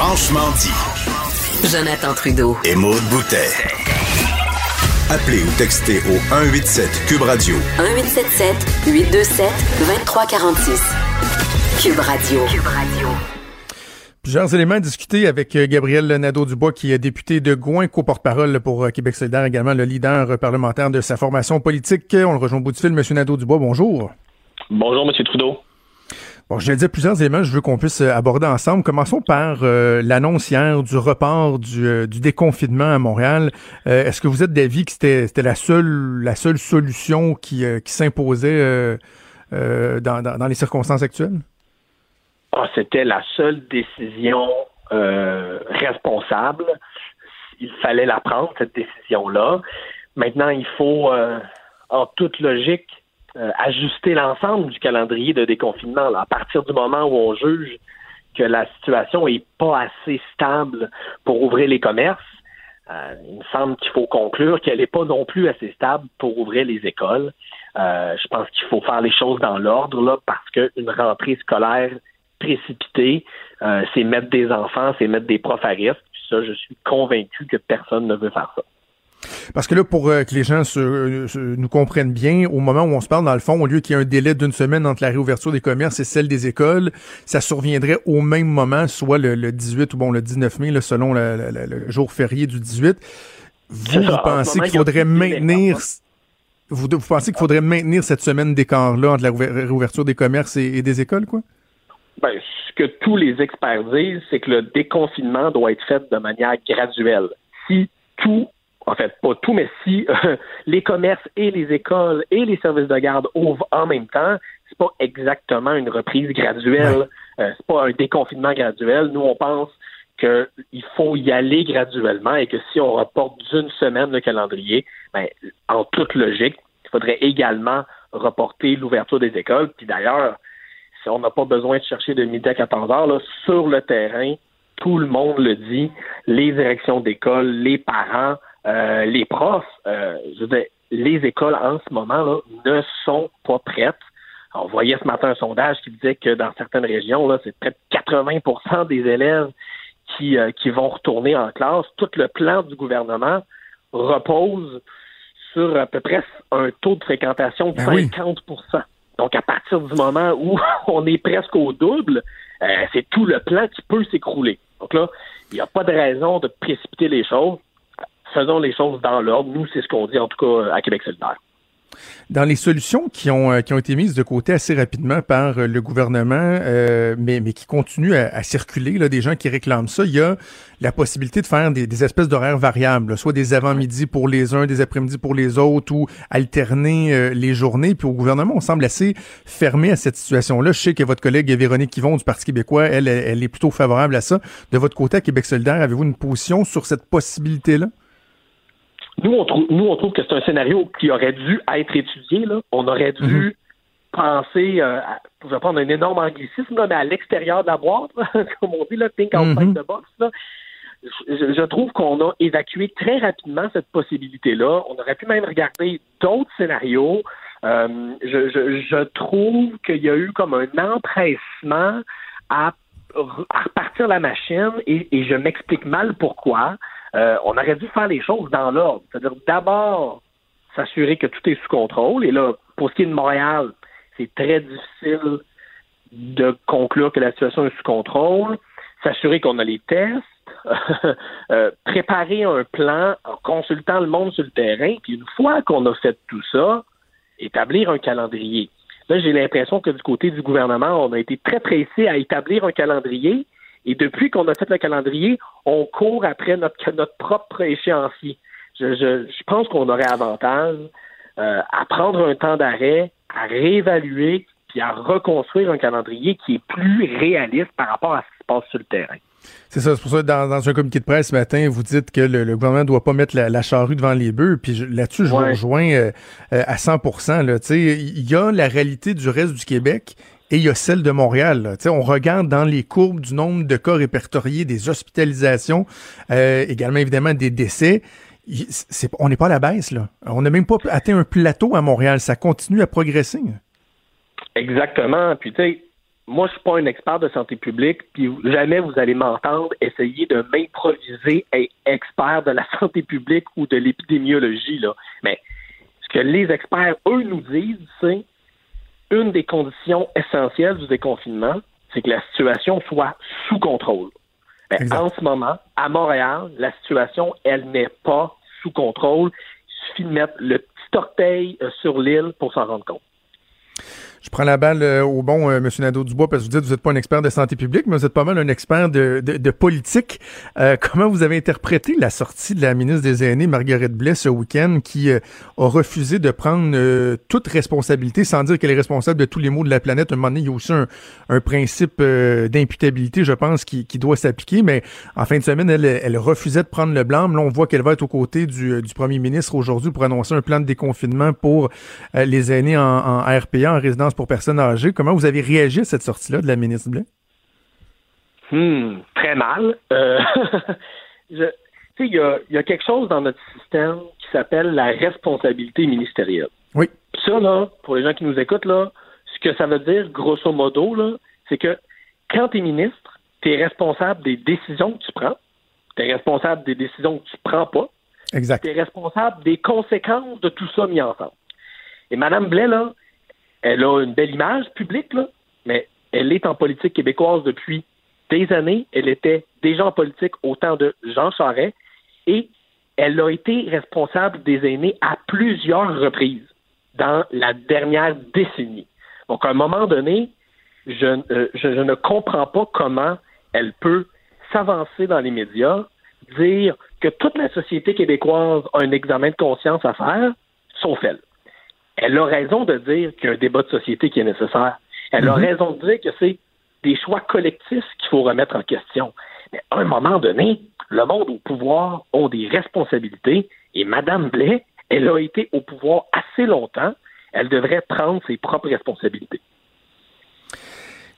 Franchement dit. Jonathan Trudeau. Et Maude Boutet. Appelez ou textez au 187 Cube Radio. 1877 827 2346. Cube Radio. Cube Radio. Plusieurs éléments à discuter avec euh, Gabriel Nadeau-Dubois, qui est député de Gouin, co-porte-parole pour euh, Québec solidaire, également le leader parlementaire de sa formation politique. On le rejoint au bout du fil. Monsieur Nadeau-Dubois, bonjour. Bonjour, Monsieur Trudeau. Bon, je vais dire plusieurs éléments, je veux qu'on puisse euh, aborder ensemble. Commençons par euh, l'annonce hier du report du, euh, du déconfinement à Montréal. Est-ce que vous êtes d'avis que c'était la seule la seule solution qui, qui s'imposait dans, dans, les circonstances actuelles? Ah, c'était la seule décision responsable. Il fallait la prendre, cette décision-là. Maintenant, il faut, en toute logique, euh, ajuster l'ensemble du calendrier de déconfinement. À partir du moment où on juge que la situation est pas assez stable pour ouvrir les commerces, euh, il me semble qu'il faut conclure qu'elle n'est pas non plus assez stable pour ouvrir les écoles. Euh, je pense qu'il faut faire les choses dans l'ordre là, parce qu'une rentrée scolaire précipitée, c'est mettre des enfants, c'est mettre des profs à risque. Ça, je suis convaincu que personne ne veut faire ça. Parce que là, pour euh, que les gens se, nous comprennent bien, au moment où on se parle, dans le fond, au lieu qu'il y ait un délai d'une semaine entre la réouverture des commerces et celle des écoles, ça surviendrait au même moment, soit le, 18 ou bon le 19 mai, selon le, jour férié du 18. Vous, vous pensez qu'il faudrait maintenir... Vous, vous, pensez qu'il faudrait maintenir cette semaine d'écart-là entre la réouverture des commerces et, des écoles, quoi? Ben, ce que tous les experts disent, c'est que le déconfinement doit être fait de manière graduelle. Si tout en fait, pas tout, mais si euh, les commerces et les écoles et les services de garde ouvrent en même temps, c'est pas exactement une reprise graduelle, euh, c'est pas un déconfinement graduel. Nous, on pense qu'il faut y aller graduellement et que si on reporte d'une semaine le calendrier, ben, en toute logique, il faudrait également reporter l'ouverture des écoles. Puis d'ailleurs, si on n'a pas besoin de chercher de midi à 14 heures, là, sur le terrain, tout le monde le dit, les directions d'école, les parents, euh, les profs, euh, je veux dire, les écoles en ce moment là ne sont pas prêtes. On voyait ce matin un sondage qui disait que dans certaines régions, là, c'est près de 80% des élèves qui, euh, qui vont retourner en classe. Tout le plan du gouvernement repose sur à peu près un taux de fréquentation de 50% ben Donc, à partir du moment où on est presque au double, c'est tout le plan qui peut s'écrouler. Donc là, il n'y a pas de raison de précipiter les choses faisons les choses dans l'ordre. Nous, c'est ce qu'on dit en tout cas à Québec solidaire. Dans les solutions qui ont, euh, qui ont été mises de côté assez rapidement par euh, le gouvernement, euh, mais, mais qui continuent à, circuler, là, des gens qui réclament ça, il y a la possibilité de faire des, espèces d'horaires variables, soit des avant-midi pour les uns, des après-midi pour les autres, ou alterner les journées. Puis au gouvernement, on semble assez fermé à cette situation-là. Je sais que votre collègue Véronique Yvon du Parti québécois, elle, elle est plutôt favorable à ça. De votre côté, à Québec solidaire, avez-vous une position sur cette possibilité-là? Nous, on trouve, nous, on trouve que c'est un scénario qui aurait dû être étudié. Là. On aurait dû mhm. penser, euh, à, pour prendre un énorme anglicisme, mais à l'extérieur de la boîte, comme on dit, là, think outside mm the box. Là. Je, je, trouve qu'on a évacué très rapidement cette possibilité-là. On aurait pu même regarder d'autres scénarios. Euh, je, je, je, trouve qu'il y a eu comme un empressement à, à repartir la machine et, et je m'explique mal pourquoi. Euh, on aurait dû faire les choses dans l'ordre. C'est-à-dire d'abord s'assurer que tout est sous contrôle. Et là, pour ce qui est de Montréal, c'est très difficile de conclure que la situation est sous contrôle. S'assurer qu'on a les tests. Euh, préparer un plan en consultant le monde sur le terrain. Puis une fois qu'on a fait tout ça, établir un calendrier. Là, j'ai l'impression que du côté du gouvernement, on a été très pressé à établir un calendrier et depuis qu'on a fait le calendrier, on court après notre, notre propre échéancier. Je, je, je pense qu'on aurait avantage euh, à prendre un temps d'arrêt, à réévaluer, puis à reconstruire un calendrier qui est plus réaliste par rapport à ce qui se passe sur le terrain. C'est ça, c'est pour ça que dans, un communiqué de presse ce matin, vous dites que le, gouvernement ne doit pas mettre la, charrue devant les bœufs. Puis là-dessus, je vous rejoins euh, euh, à 100% Il y a la réalité du reste du Québec et il y a celle de Montréal. On regarde dans les courbes du nombre de cas répertoriés, des hospitalisations, euh, également évidemment des décès. on n'est pas à la baisse. Là. On n'a même pas atteint un plateau à Montréal. Ça continue à progresser. Exactement. Puis tu sais, moi, je suis pas un expert de santé publique, puis jamais vous allez m'entendre essayer de m'improviser expert de la santé publique ou de l'épidémiologie. Là. Mais ce que les experts, eux, nous disent, c'est une des conditions essentielles du déconfinement, c'est que la situation soit sous contrôle. Ben, en ce moment, à Montréal, la situation, elle n'est pas sous contrôle. Il suffit de mettre le petit orteil euh, sur l'île pour s'en rendre compte. Je prends la balle euh, au bon, euh, M. Nadeau-Dubois, parce que vous dites que vous n'êtes pas un expert de santé publique, mais vous êtes pas mal un expert de, de, politique. Euh, comment vous avez interprété la sortie de la ministre des Aînés, Marguerite Blais, ce week-end, qui a refusé de prendre toute responsabilité, sans dire qu'elle est responsable de tous les maux de la planète? Un moment donné, il y a aussi un, principe d'imputabilité, je pense, qui, qui doit s'appliquer, mais en fin de semaine, elle, elle refusait de prendre le blanc. Là, on voit qu'elle va être aux côtés du, du premier ministre aujourd'hui pour annoncer un plan de déconfinement pour les aînés en, en RPA, en résidence pour personnes âgées. Comment vous avez réagi à cette sortie-là de la ministre Blais? Hmm, très mal. Euh, il y a, quelque chose dans notre système qui s'appelle la responsabilité ministérielle. Oui. ça, là, pour les gens qui nous écoutent, là, ce que ça veut dire, grosso modo, là, c'est que quand tu es ministre, tu es responsable des décisions que tu prends, tu es responsable des décisions que tu prends pas, exact. tu es responsable des conséquences de tout ça mis ensemble. Et Mme Blais, là, elle a une belle image publique, là, mais elle est en politique québécoise depuis des années. Elle était déjà en politique au temps de Jean Charest et elle a été responsable des aînés à plusieurs reprises dans la dernière décennie. Donc, à un moment donné, je, euh, je ne comprends pas comment elle peut s'avancer dans les médias, dire que toute la société québécoise a un examen de conscience à faire, sauf elle elle a raison de dire qu'il y a un débat de société qui est nécessaire. Elle a mhm. raison de dire que c'est des choix collectifs qu'il faut remettre en question. Mais à un moment donné, le monde au pouvoir a des responsabilités et Mme Blais, elle a été au pouvoir assez longtemps. Elle devrait prendre ses propres responsabilités.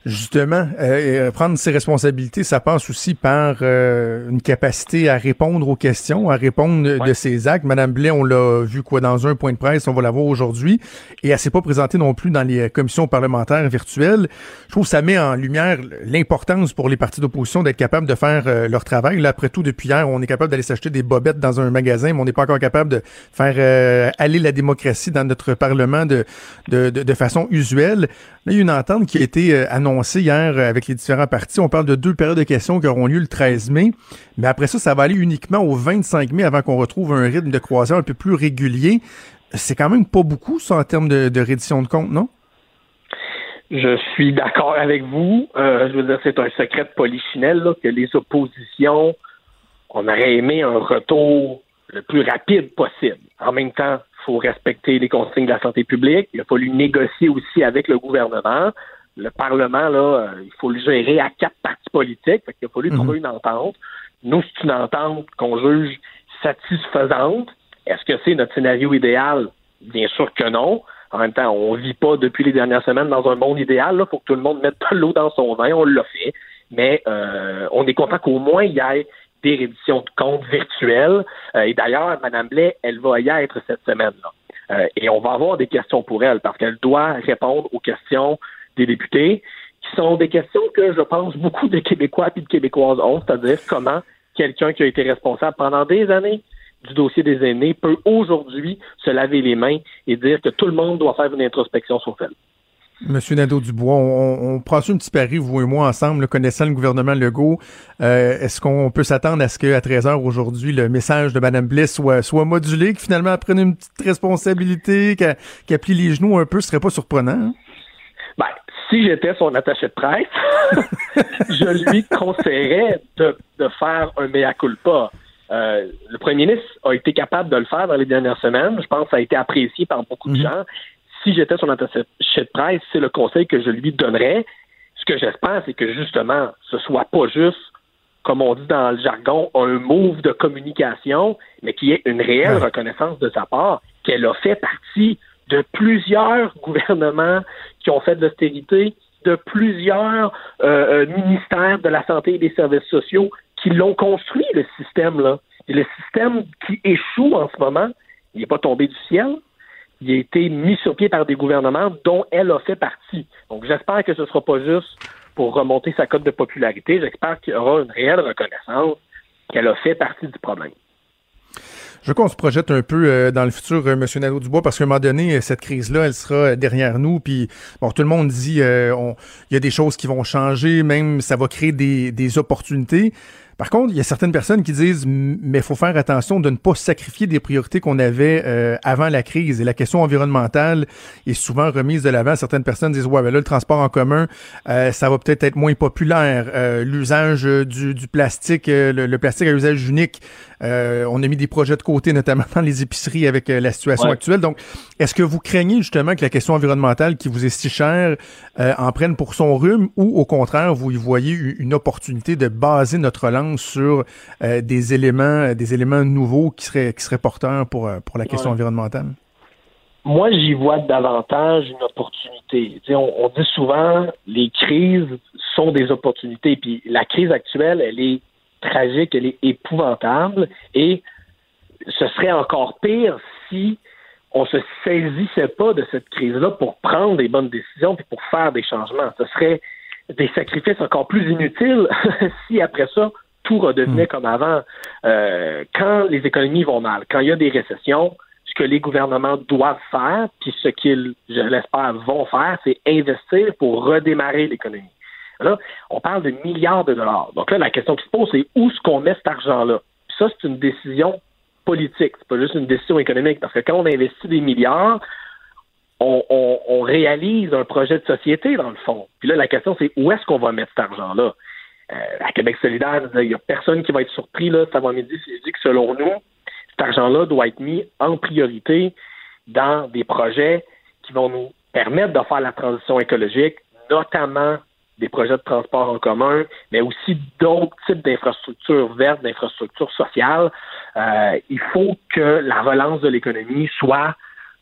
Justement, euh, euh, prendre ses responsabilités, ça passe aussi par euh, une capacité à répondre aux questions, à répondre de ses actes. Madame Blais, on l'a vu quoi dans un point de presse, on va la voir aujourd'hui, et elle s'est pas présentée non plus dans les commissions parlementaires virtuelles. Je trouve que ça met en lumière l'importance pour les partis d'opposition d'être capables de faire leur travail. Là, après tout, depuis hier, on est capable d'aller s'acheter des bobettes dans un magasin, mais on n'est pas encore capable de faire aller la démocratie dans notre parlement de, de, de, de façon usuelle. Là, il y a une entente qui a été annoncée hier euh, avec les différents partis. On parle de deux périodes de questions qui auront lieu le 13 mai. Mais après ça, ça va aller uniquement au 25 mai avant qu'on retrouve un rythme de croisière un peu plus régulier. c'est quand même pas beaucoup, ça, en termes de, reddition de compte, non? Je suis d'accord avec vous. Euh, je veux dire, c'est un secret de polichinelle que les oppositions, on aurait aimé un retour le plus rapide possible. En même temps, il faut respecter les consignes de la santé publique. Il a fallu négocier aussi avec le gouvernement. Le Parlement, là, euh, il faut le gérer à quatre partis politiques. il a fallu trouver une entente. Nous, c'est une entente qu'on juge satisfaisante. Est-ce que c'est notre scénario idéal? Bien sûr que non. En même temps, on vit pas depuis les dernières semaines dans un monde idéal. Il faut que tout le monde mette de l'eau dans son vin. On l'a fait. Mais euh, on est content qu'au moins il y ait des réditions de comptes virtuelles. Euh, et d'ailleurs, Mme Blais, elle va y être cette semaine-là. Euh, et on va avoir des questions pour elle parce qu'elle doit répondre aux questions des députés, qui sont des questions que je pense beaucoup de Québécois et de Québécoises ont, c'est-à-dire comment quelqu'un qui a été responsable pendant des années du dossier des aînés peut aujourd'hui se laver les mains et dire que tout le monde doit faire une introspection sur elle. Monsieur Nadeau-Dubois, on, on, prend un petit pari, vous et moi, ensemble, connaissant le gouvernement Legault. Euh, est-ce qu'on peut s'attendre à ce qu'à 13 h aujourd'hui, le message de Mme Bliss soit, soit modulé, que finalement, elle prenne une petite responsabilité, qu'elle plie les genoux un peu, ce serait pas surprenant? Hein? Si j'étais son attaché de presse, je lui conseillerais de, de faire un mea culpa. Euh, le premier ministre a été capable de le faire dans les dernières semaines. Je pense que ça a été apprécié par beaucoup de mhm. gens. Si j'étais son attaché de presse, c'est le conseil que je lui donnerais. Ce que j'espère, c'est que justement, ce soit pas juste, comme on dit dans le jargon, un move de communication, mais qu'il y ait une réelle reconnaissance de sa part, qu'elle a fait partie de plusieurs gouvernements qui ont fait de l'austérité, de plusieurs euh, euh, ministères de la santé et des services sociaux qui l'ont construit, le système-là. Et le système qui échoue en ce moment, il n'est pas tombé du ciel. Il a été mis sur pied par des gouvernements dont elle a fait partie. Donc, j'espère que ce ne sera pas juste pour remonter sa cote de popularité. J'espère qu'il y aura une réelle reconnaissance qu'elle a fait partie du problème. Je veux qu'on se projette un peu euh, dans le futur, euh, Monsieur Nadeau-Dubois, parce qu'à un moment donné, euh, cette crise-là, elle sera derrière nous. Puis, bon, tout le monde dit, il y a des choses qui vont changer, même ça va créer des opportunités. Par contre, il y a certaines personnes qui disent, mais il faut faire attention de ne pas sacrifier des priorités qu'on avait euh, avant la crise. Et la question environnementale est souvent remise de l'avant. Certaines personnes disent, ouais, ben là, le transport en commun, euh, ça va peut-être être moins populaire. Euh, l'usage du, du, plastique, le, plastique à usage unique, on a mis des projets de côté, notamment dans les épiceries avec la situation actuelle. Donc, est-ce que vous craignez justement que la question environnementale qui vous est si chère en prenne pour son rhume ou au contraire, vous y voyez une opportunité de baser notre sur euh, des éléments, euh, des éléments nouveaux qui seraient, qui seraient porteurs pour, euh, pour la question environnementale? Moi, j'y vois davantage une opportunité. On, on, dit souvent les crises sont des opportunités. Puis la crise actuelle, elle est tragique, elle est épouvantable. Et ce serait encore pire si on se saisissait pas de cette crise-là pour prendre des bonnes décisions puis pour faire des changements. Ce serait des sacrifices encore plus inutiles si après ça tout redevenait hmm. comme avant. Euh, quand les économies vont mal, quand il y a des récessions, ce que les gouvernements doivent faire, puis ce qu'ils, je l'espère, vont faire, c'est investir pour redémarrer l'économie. Là, on parle de milliards de dollars. Donc là, la question qui se pose, c'est où est-ce qu'on met cet argent-là? Ça, c'est une décision politique, c'est pas juste une décision économique, parce que quand on investit des milliards, on, on réalise un projet de société, dans le fond. Puis là, la question, c'est où est-ce qu'on va mettre cet argent-là? Euh, à Québec solidaire, il n'y a personne qui va être surpris là, cet avant-midi je dis que selon nous, cet argent-là doit être mis en priorité dans des projets qui vont nous permettre de faire la transition écologique, notamment des projets de transport en commun, mais aussi d'autres types d'infrastructures vertes, d'infrastructures sociales. Euh, il faut que la relance de l'économie soit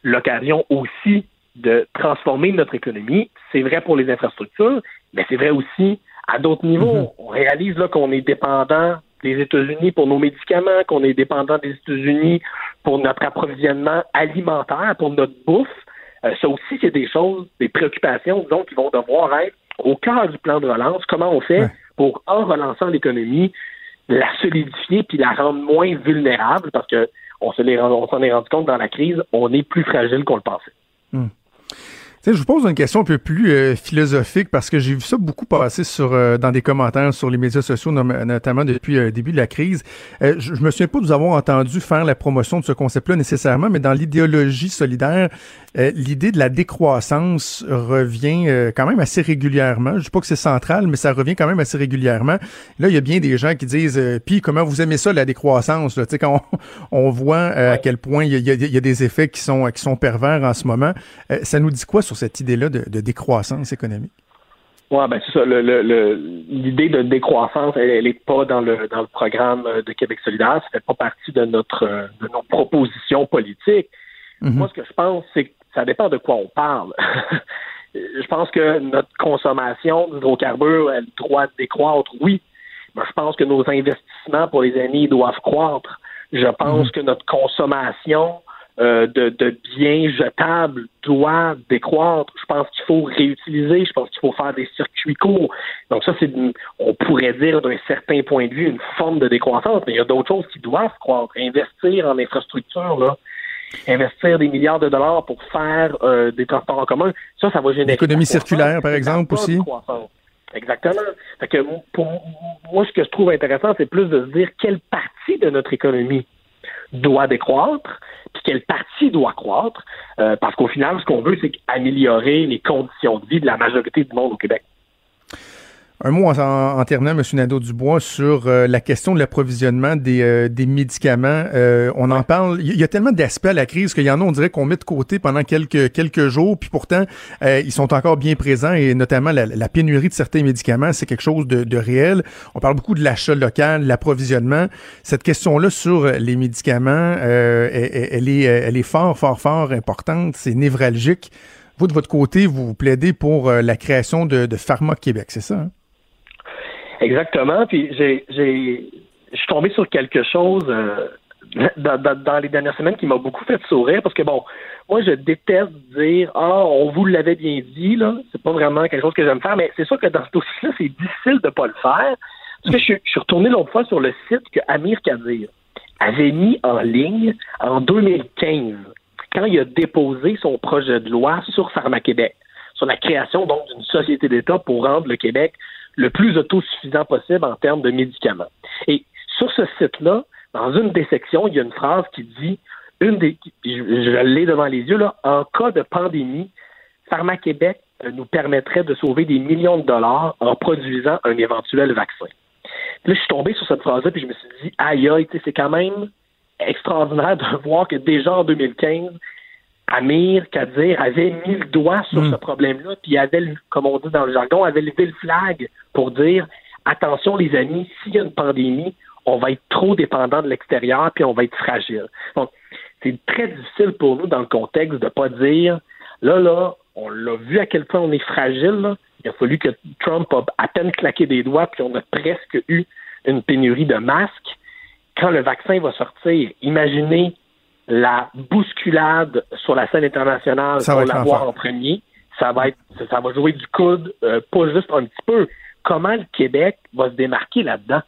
l'occasion aussi de transformer notre économie. C'est vrai pour les infrastructures, mais c'est vrai aussi à d'autres niveaux. Mhm. On réalise là qu'on est dépendant des États-Unis pour nos médicaments, qu'on est dépendant des États-Unis pour notre approvisionnement alimentaire, pour notre bouffe. Euh, ça aussi, c'est des choses, des préoccupations, disons, qui vont devoir être au cœur du plan de relance. Comment on fait pour, en relançant l'économie, la solidifier puis la rendre moins vulnérable? Parce que on s'en est rendu compte dans la crise, on est plus fragile qu'on le pensait. Je vous pose une question un peu plus euh, philosophique parce que j'ai vu ça beaucoup passer sur euh, dans des commentaires sur les médias sociaux, notamment depuis le début de la crise. je, me souviens pas de vous avoir entendu faire la promotion de ce concept-là nécessairement, mais dans l'idéologie solidaire, l'idée de la décroissance revient quand même assez régulièrement. Je dis pas que c'est central, mais ça revient quand même assez régulièrement. Là, il y a bien des gens qui disent, puis comment vous aimez ça la décroissance Tu sais, quand on, voit à quel point il y, a, y, a, des effets qui sont qui sont pervers en ce moment, ça nous dit quoi sur cette idée-là de, décroissance économique? Oui, ben c'est ça. L'idée de décroissance, elle n'est pas dans le dans le programme de Québec solidaire. Ça fait pas partie de notre de nos propositions politiques. Mm-hmm. Moi, ce que je pense, c'est que ça dépend de quoi on parle. je pense que notre consommation d'hydrocarbures, elle doit décroître, oui. Mais je pense que nos investissements pour les années doivent croître. Je pense mm-hmm. que notre consommation euh, de, biens jetables doit décroître. Je pense qu'il faut réutiliser, je pense qu'il faut faire des circuits courts. Donc ça, c'est, on pourrait dire d'un certain point de vue, une forme de décroissance, mais il y a d'autres choses qui doivent croître. Investir en infrastructure, là, investir des milliards de dollars pour faire euh, des transports en commun, ça, ça va générer... L'économie circulaire, par exemple, aussi. Exactement. Fait que pour moi, ce que je trouve intéressant, c'est plus de se dire quelle partie de notre économie doit décroître, puis quelle partie doit croître, euh, parce qu'au final, ce qu'on veut, c'est améliorer les conditions de vie de la majorité du monde au Québec. Un mot en, terminant, M. Nadeau-Dubois, sur euh, la question de l'approvisionnement des, euh, des, médicaments. Euh, on en parle. Il y, a tellement d'aspects à la crise qu'il y en a, on dirait qu'on met de côté pendant quelques, quelques jours, puis pourtant, ils sont encore bien présents et notamment la, pénurie de certains médicaments, c'est quelque chose de, de, réel. On parle beaucoup de l'achat local, l'approvisionnement. Cette question-là sur les médicaments, elle, elle, est, elle est fort, fort, fort importante. C'est névralgique. Vous, de votre côté, vous plaidez pour la création de, de Pharma Québec, c'est ça? Hein? Exactement. Puis j'ai, j'ai, je suis tombé sur quelque chose euh, dans, les dernières semaines qui m'a beaucoup fait sourire parce que bon, moi je déteste dire ah on vous l'avait bien dit là, c'est pas vraiment quelque chose que j'aime faire, mais c'est sûr que dans ce dossier-là c'est difficile de pas le faire. Parce que je, je suis retourné l'autre fois sur le site que Amir Kadir avait mis en ligne en 2015 quand il a déposé son projet de loi sur Pharma-Québec, sur la création donc d'une société d'État pour rendre le Québec le plus autosuffisant possible en termes de médicaments. Et sur ce site-là, dans une des sections, il y a une phrase qui dit une des je, l'ai devant les yeux là, en cas de pandémie, Pharma-Québec euh, nous permettrait de sauver des millions de dollars en produisant un éventuel vaccin. là, je suis tombé sur cette phrase-là, puis je me suis dit, aïe, aïe, c'est quand même extraordinaire de voir que déjà en 2015, Amir Kadir avait mis le doigt sur hmm. ce problème-là, puis avait, comme on dit dans le jargon, avait levé le flag pour dire attention les amis, s'il y a une pandémie, on va être trop dépendant de l'extérieur, puis on va être fragile. Donc, c'est très difficile pour nous dans le contexte de pas dire là, là, on l'a vu à quel point on est fragile. Il a fallu que Trump a à peine claqué des doigts, puis on a presque eu une pénurie de masques. Quand le vaccin va sortir, imaginez la bousculade sur la scène internationale pour l'avoir en premier, ça va être, ça va jouer du coude, euh, pas juste un petit peu. Comment le Québec va se démarquer là-dedans?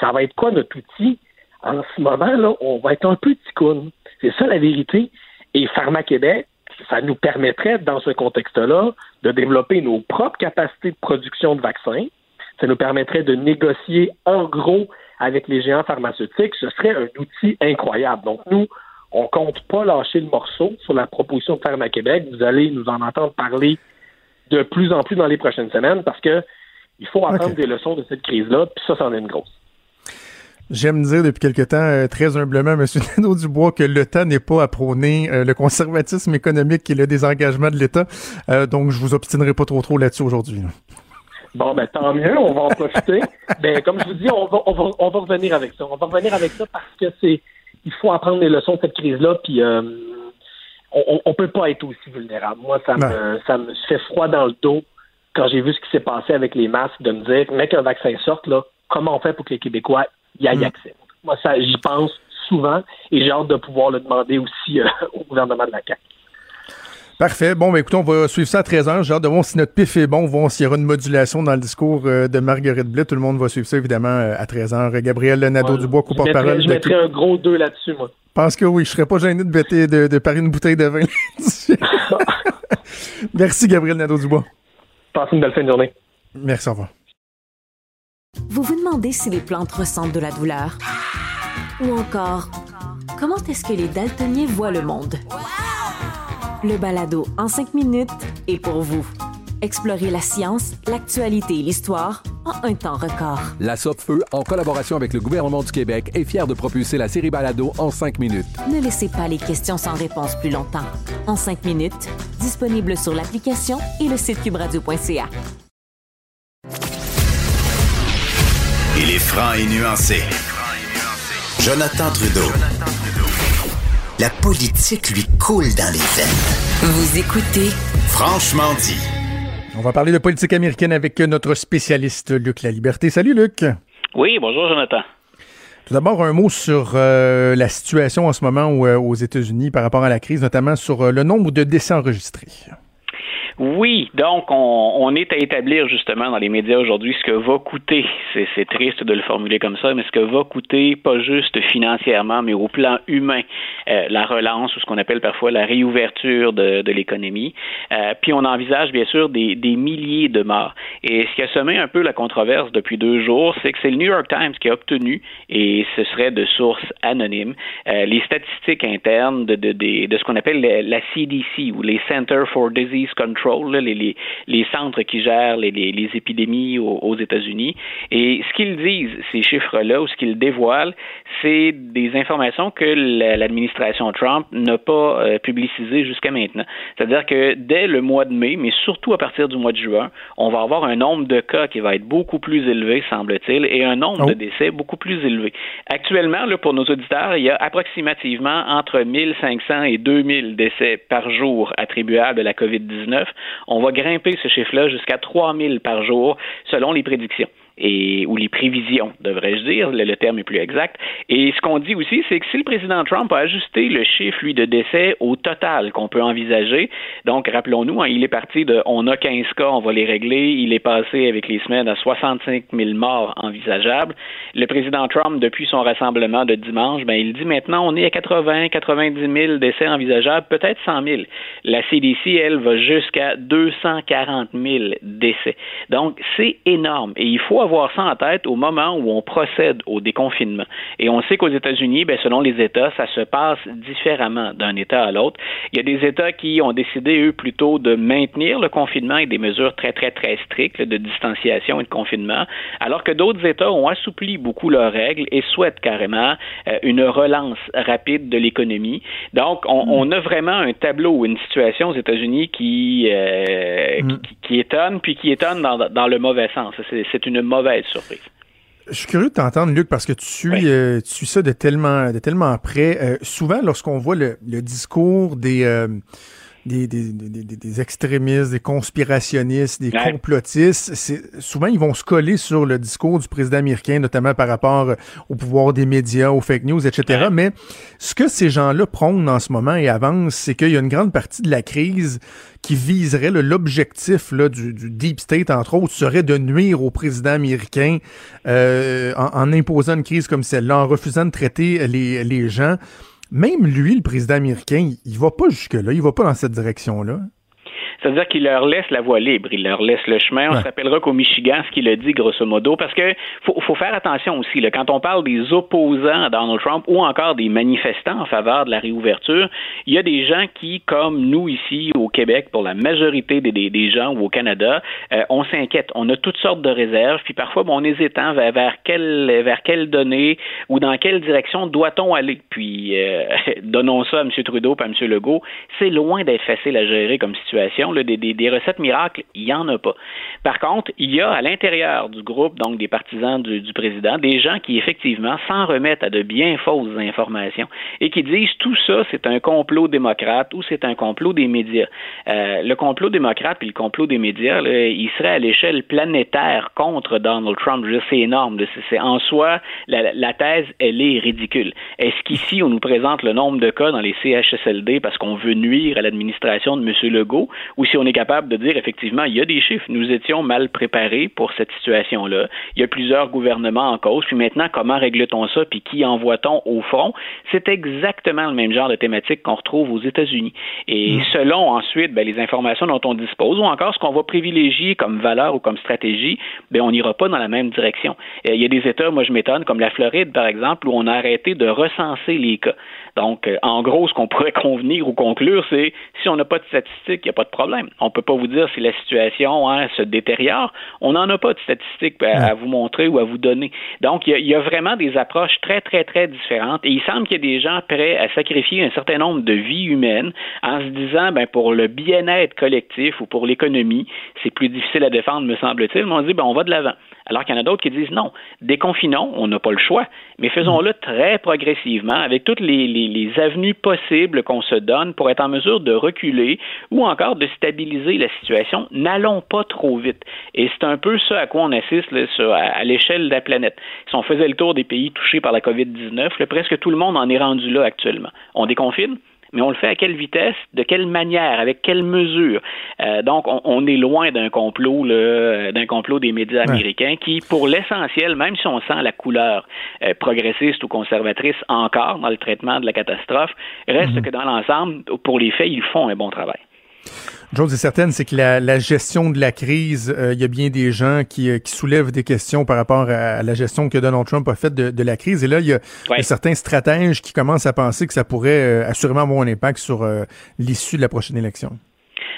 Ça va être quoi notre outil? En ce moment, là, on va être un peu ticoun. C'est ça la vérité. Et Pharma-Québec, ça nous permettrait, dans ce contexte-là, de développer nos propres capacités de production de vaccins. Ça nous permettrait de négocier en gros avec les géants pharmaceutiques. Ce serait un outil incroyable. Donc, nous, on compte pas lâcher le morceau sur la proposition de Ferme à Québec. Vous allez nous en entendre parler de plus en plus dans les prochaines semaines parce que il faut apprendre des leçons de cette crise-là, puis ça, c'en est une grosse. J'aime dire depuis quelque temps, euh, très humblement, M. Nadeau Dubois, que l'État n'est pas à prôner euh, le conservatisme économique et le désengagement de l'État. Euh, donc, je vous obstinerai pas trop trop là-dessus aujourd'hui. Bon, ben tant mieux, on va en profiter. ben, comme je vous dis, on va, on, va, on va revenir avec ça. On va revenir avec ça parce que c'est il faut apprendre les leçons de cette crise-là, puis euh, on, on peut pas être aussi vulnérable. Moi, ça me, ça me fait froid dans le dos quand j'ai vu ce qui s'est passé avec les masques, de me dire, mec, un vaccin sorte, là, comment on fait pour que les Québécois y aient mm. accès? Moi, ça, j'y pense souvent et j'ai hâte de pouvoir le demander aussi euh, au gouvernement de la CAQ. Parfait. Bon, ben, écoutez, on va suivre ça à 13 h J'ai hâte de voir si notre pif est bon, voir s'il y aura une modulation dans le discours euh, de Marguerite Blais. Tout le monde va suivre ça, évidemment, euh, à 13 h Gabriel Nadeau-Dubois, coup parole Je mettrais un gros 2 là-dessus, moi. Je pense que oui, je serais pas gêné de, bêter, de, de parier une bouteille de vin Merci, Gabriel Nadeau-Dubois. Passez une belle fin de journée. Merci, au revoir. Vous vous demandez si les plantes ressentent de la douleur? Ou encore, comment est-ce que les daltoniens voient le monde? Le balado en cinq minutes est pour vous. Explorez la science, l'actualité et l'histoire en un temps record. La Feu, en collaboration avec le gouvernement du Québec, est fière de propulser la série Balado en cinq minutes. Ne laissez pas les questions sans réponse plus longtemps. En cinq minutes, disponible sur l'application et le site cubradio.ca. Il est franc et nuancé. Jonathan Trudeau. La politique lui coule dans les veines. Vous écoutez Franchement dit. On va parler de politique américaine avec notre spécialiste Luc La Liberté. Salut Luc. Oui, bonjour Jonathan. Tout d'abord, un mot sur euh, la situation en ce moment euh, aux États-Unis par rapport à la crise, notamment sur euh, le nombre de décès enregistrés. Oui, donc on, on, est à établir justement dans les médias aujourd'hui ce que va coûter, c'est triste de le formuler comme ça, mais ce que va coûter pas juste financièrement, mais au plan humain, euh, la relance ou ce qu'on appelle parfois la réouverture de, de l'économie. Euh, puis on envisage bien sûr des, des, milliers de morts. Et ce qui a semé un peu la controverse depuis deux jours, c'est que c'est le New York Times qui a obtenu, et ce serait de sources anonymes, euh, les statistiques internes de, de, de ce qu'on appelle la CDC ou les Center for Disease Control les, les, centres qui gèrent les, les épidémies aux, aux États-Unis. Et ce qu'ils disent, ces chiffres-là, ou ce qu'ils dévoilent, c'est des informations que l'administration Trump n'a pas euh, publicisées jusqu'à maintenant. C'est-à-dire que dès le mois de mai, mais surtout à partir du mois de juin, on va avoir un nombre de cas qui va être beaucoup plus élevé, semble-t-il, et un nombre de oh. décès beaucoup plus élevé. Actuellement, là, pour nos auditeurs, il y a approximativement entre 1500 et 2000 décès par jour attribuables à la COVID-19. On va grimper ce chiffre-là jusqu'à 3000 par jour selon les prédictions et ou les prévisions, devrais-je dire, le, terme est plus exact. Et ce qu'on dit aussi, c'est que si le président Trump a ajusté le chiffre, lui, de décès au total qu'on peut envisager, donc rappelons-nous, hein, il est parti de on a 15 cas, on va les régler, il est passé avec les semaines à 65 000 morts envisageables. Le président Trump, depuis son rassemblement de dimanche, ben, il dit maintenant on est à 80, 90 000 décès envisageables, peut-être 100 000. La CDC, elle, va jusqu'à 240 000 décès. Donc, c'est énorme. Et il faut avoir ça en tête au moment où on procède au déconfinement. Et on sait qu'aux États-Unis, ben, selon les États, ça se passe différemment d'un État à l'autre. Il y a des États qui ont décidé, eux, plutôt de maintenir le confinement avec des mesures très, très, très strictes de distanciation et de confinement, alors que d'autres États ont assoupli beaucoup leurs règles et souhaitent carrément euh, une relance rapide de l'économie. Donc, on, a vraiment un tableau, une situation aux États-Unis qui, euh, mm. qui, étonne, puis qui étonne dans, dans le mauvais sens. C'est une mauvaise surprise. Je suis curieux de t'entendre, Luc, parce que tu suis, euh, tu suis ça de tellement, de tellement près. Euh, souvent, lorsqu'on voit le, discours des, euh, des, des, des, des, extrémistes, des conspirationnistes, des complotistes, c'est, souvent ils vont se coller sur le discours du président américain, notamment par rapport au pouvoir des médias, aux fake news, etc. Mais ce que ces gens-là prônent en ce moment et avancent, c'est qu'il y a une grande partie de la crise qui viserait l'objectif du, du, deep state, entre autres, serait de nuire au président américain euh, en, en, imposant une crise comme celle-là, en refusant de traiter les, les gens. Même lui, le président américain, il va pas jusque-là, il va pas dans cette direction-là. C'est-à-dire qu'il leur laisse la voie libre, il leur laisse le chemin. On se rappellera qu'au Michigan, ce qu'il a dit grosso modo, parce que faut, faut faire attention aussi. Là, quand on parle des opposants à Donald Trump ou encore des manifestants en faveur de la réouverture, il y a des gens qui, comme nous ici au Québec, pour la majorité des, des, des gens ou au Canada, euh, on s'inquiète. On a toutes sortes de réserves, puis parfois bon, on hésitant vers, vers quelle vers quelle donnée ou dans quelle direction doit-on aller. Puis euh, donnons ça à M. Trudeau et à M. Legault. C'est loin d'être facile à gérer comme situation des, recettes miracles, il n'y en a pas. Par contre, il y a à l'intérieur du groupe, donc des partisans du, président, des gens qui effectivement s'en remettent à de bien fausses informations et qui disent tout ça, c'est un complot démocrate ou c'est un complot des médias. Euh, le complot démocrate et le complot des médias, il serait à l'échelle planétaire contre Donald Trump. C'est énorme. C'est en soi, la, thèse, elle est ridicule. Est-ce qu'ici, on nous présente le nombre de cas dans les CHSLD parce qu'on veut nuire à l'administration de M. Legault si on est capable de dire effectivement, il y a des chiffres, nous étions mal préparés pour cette situation-là. Il y a plusieurs gouvernements en cause, puis maintenant, comment règle-t-on ça, puis qui envoie-t-on au front? C'est exactement le même genre de thématique qu'on retrouve aux États-Unis. Et mm. selon ensuite ben, les informations dont on dispose, ou encore ce qu'on va privilégier comme valeur ou comme stratégie, ben, on n'ira pas dans la même direction. Il y a des États, moi je m'étonne, comme la Floride par exemple, où on a arrêté de recenser les cas. Donc, euh, en gros, ce qu'on pourrait convenir ou conclure, c'est si on n'a pas de statistiques, il n'y a pas de problème. On ne peut pas vous dire si la situation hein, se détériore. On n'en a pas de statistiques à, vous montrer ou à vous donner. Donc, il y, a, vraiment des approches très, très, très différentes. Et il semble qu'il y ait des gens prêts à sacrifier un certain nombre de vies humaines en se disant, ben, pour le bien-être collectif ou pour l'économie, c'est plus difficile à défendre, me semble-t-il. Mais on dit, ben, on va de l'avant. Alors qu'il y en a d'autres qui disent non, déconfinons, on n'a pas le choix, mais faisons-le très progressivement avec toutes les, les avenues possibles qu'on se donne pour être en mesure de reculer ou encore de stabiliser la situation. N'allons pas trop vite. Et c'est un peu ça à quoi on assiste à, l'échelle de la planète. Si on faisait le tour des pays touchés par la COVID-19, presque tout le monde en est rendu là actuellement. On déconfine, mais on le fait à quelle vitesse, de quelle manière, avec quelle mesure? Euh, donc, on, est loin d'un complot, d'un complot des médias américains qui, pour l'essentiel, même si on sent la couleur euh, progressiste ou conservatrice encore dans le traitement de la catastrophe, reste mhm. que dans l'ensemble, pour les faits, ils font un bon travail. Chose est certaine, c'est que la, gestion de la crise, euh, il y a bien des gens qui, qui, soulèvent des questions par rapport à, la gestion que Donald Trump a faite de, de, la crise. Et là, il y, a, certains stratèges qui commencent à penser que ça pourrait euh, assurément avoir un impact sur euh, l'issue de la prochaine élection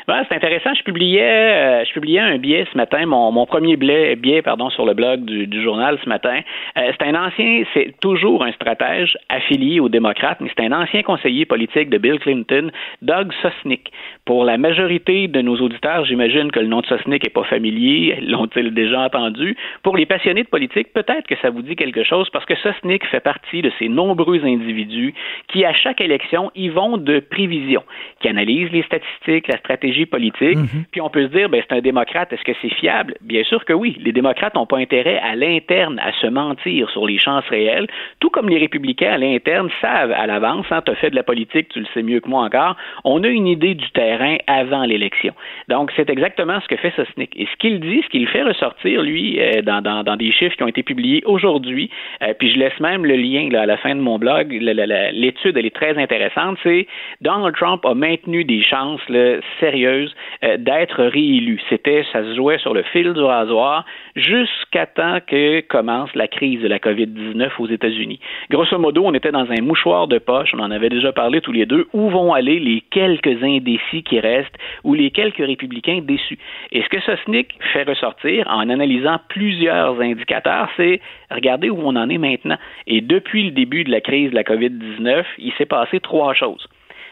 c'est intéressant. Je publiais, euh, je publiais un billet ce matin, mon, mon premier billet, billet pardon, sur le blog du, du journal ce matin. Euh, c'est un ancien, c'est toujours un stratège affilié aux démocrates, mais c'est un ancien conseiller politique de Bill Clinton, Doug Sosnick. Pour la majorité de nos auditeurs, j'imagine que le nom de Sosnick n'est pas familier, l'ont-ils déjà entendu? Pour les passionnés de politique, peut-être que ça vous dit quelque chose parce que Sosnick fait partie de ces nombreux individus qui, à chaque élection, y vont de prévision, qui analysent les statistiques, la stratégie politique. Mhm. Puis on peut se dire, ben, c'est un démocrate, est-ce que c'est fiable? Bien sûr que oui. Les démocrates n'ont pas intérêt à l'interne à se mentir sur les chances réelles, tout comme les républicains à l'interne savent à l'avance, hein, tu as fait de la politique, tu le sais mieux que moi encore, on a une idée du terrain avant l'élection. Donc, c'est exactement ce que fait Sosnick. Et ce qu'il dit, ce qu'il fait ressortir, lui, euh, dans, dans, dans, des chiffres qui ont été publiés aujourd'hui, euh, puis je laisse même le lien là, à la fin de mon blog, l'étude, elle est très intéressante, c'est Donald Trump a maintenu des chances là, sérieuses euh, d'être réélu. C'était, ça se jouait sur le fil du rasoir jusqu'à temps que commence la crise de la COVID-19 aux États-Unis. Grosso modo, on était dans un mouchoir de poche, on en avait déjà parlé tous les deux, où vont aller les quelques indécis qui restent ou les quelques républicains déçus? Et ce que Sosnick fait ressortir en analysant plusieurs indicateurs, c'est regardez où on en est maintenant. Et depuis le début de la crise de la COVID-19, il s'est passé trois choses.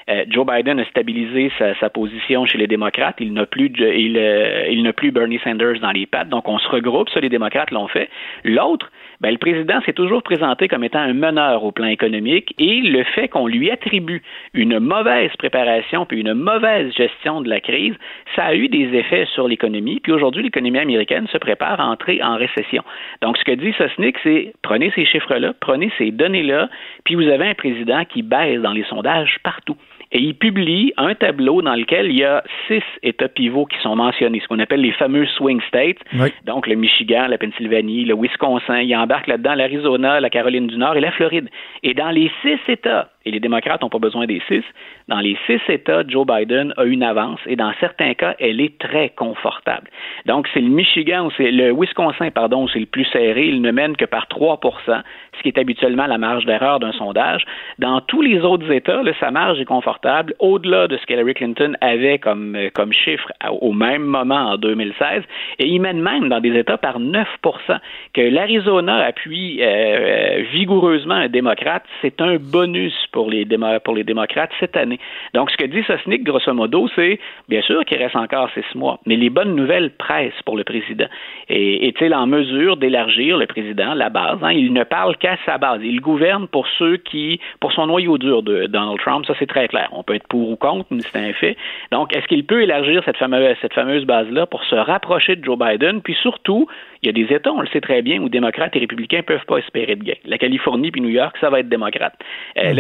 Euh, Joe Biden a stabilisé sa, position chez les démocrates. Il n'a plus, il, euh, il n'a plus Bernie Sanders dans les pattes. Donc, on se regroupe. Ça, les démocrates l'ont fait. L'autre, ben, le président s'est toujours présenté comme étant un meneur au plan économique et le fait qu'on lui attribue une mauvaise préparation puis une mauvaise gestion de la crise, ça a eu des effets sur l'économie. Puis aujourd'hui, l'économie américaine se prépare à entrer en récession. Donc, ce que dit Sosnick, c'est prenez ces chiffres-là, prenez ces données-là, puis vous avez un président qui baisse dans les sondages partout et il publie un tableau dans lequel il y a six États pivots qui sont mentionnés, ce qu'on appelle les fameux swing states, donc le Michigan, la Pennsylvanie, le Wisconsin, il embarque là-dedans l'Arizona, la Caroline du Nord et la Floride. Et dans les six États, et les démocrates n'ont pas besoin des six. Dans les six États, Joe Biden a une avance et dans certains cas, elle est très confortable. Donc, c'est le Michigan c'est le Wisconsin, pardon, c'est le plus serré. Il ne mène que par 3% ce qui est habituellement la marge d'erreur d'un sondage. Dans tous les autres États, sa marge est confortable au-delà de ce qu'Hillary Clinton avait comme, euh, chiffre au même moment en 2016. Et il mène même dans des États par 9% Que l'Arizona appuie euh, euh, vigoureusement un démocrate, c'est un bonus pour les, pour les démocrates cette année. Donc, ce que dit Sosnick, grosso modo, c'est bien sûr qu'il reste encore six mois, mais les bonnes nouvelles pressent pour le président. Et est-il en mesure d'élargir le président, la base? Hein? Il ne parle qu'à sa base. Il gouverne pour ceux qui, pour son noyau dur de Donald Trump, ça c'est très clair. On peut être pour ou contre, mais c'est un fait. Donc, est-ce qu'il il peut élargir cette fameuse, cette fameuse base-là pour se rapprocher de Joe Biden? Puis surtout, il y a des États, on le sait très bien, où démocrates et républicains ne peuvent pas espérer de gain. La Californie puis New York, ça va être démocrate. Euh, mhm.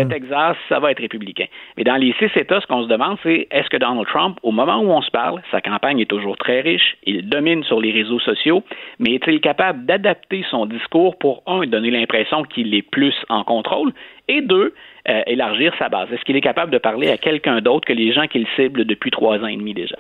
Ça va être républicain. Mais dans les six États, ce qu'on se demande, c'est est-ce que Donald Trump, au moment où on se parle, sa campagne est toujours très riche, il domine sur les réseaux sociaux, mais est-il capable d'adapter son discours pour, un, donner l'impression qu'il est plus en contrôle, et deux, euh, élargir sa base? Est-ce qu'il est capable de parler à quelqu'un d'autre que les gens qu'il cible depuis trois ans et demi déjà?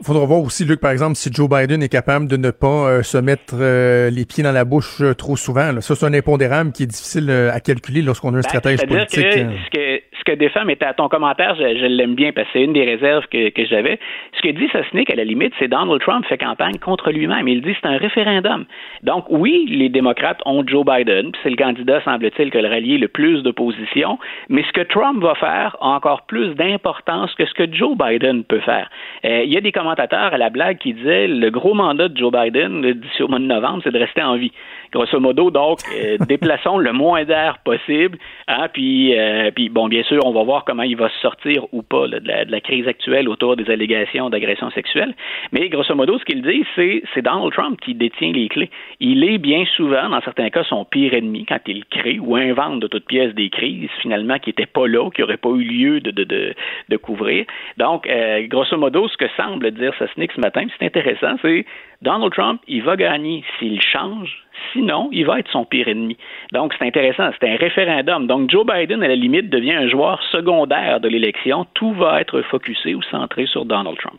Il faudra voir aussi, Luc, par exemple, si Joe Biden est capable de ne pas euh, se mettre euh, les pieds dans la bouche trop souvent. Ça, c'est un impondérable qui est difficile à calculer lorsqu'on a un ben, stratège politique. Que, que des femmes était à ton commentaire, je, l'aime bien parce que c'est une des réserves que, j'avais. Ce que dit Sosnick, à la limite, c'est Donald Trump fait campagne contre lui-même. Il dit c'est un référendum. Donc oui, les démocrates ont Joe Biden, c'est le candidat, semble-t-il, que le rallier le plus d'opposition, mais ce que Trump va faire a encore plus d'importance que ce que Joe Biden peut faire. Euh, il y a des commentateurs à la blague qui disaient le gros mandat de Joe Biden d'ici au mois de novembre, c'est de rester en vie. Grosso modo, donc, euh, déplaçons le moins d'air possible, hein, puis, euh, puis bon, bien sûr, on va voir comment il va se sortir ou pas de, la, crise actuelle autour des allégations d'agression sexuelle. Mais grosso modo, ce qu'il dit, c'est c'est Donald Trump qui détient les clés. Il est bien souvent, dans certains cas, son pire ennemi quand il crée ou invente de toutes pièces des crises finalement qui n'étaient pas là, qui n'auraient pas eu lieu de, de, de, couvrir. Donc, euh, grosso modo, ce que semble dire Sosnick ce matin, c'est intéressant, c'est Donald Trump, il va gagner s'il change Sinon, il va être son pire ennemi. Donc, c'est intéressant. C'est un référendum. Donc, Joe Biden, à la limite, devient un joueur secondaire de l'élection. Tout va être focusé ou centré sur Donald Trump.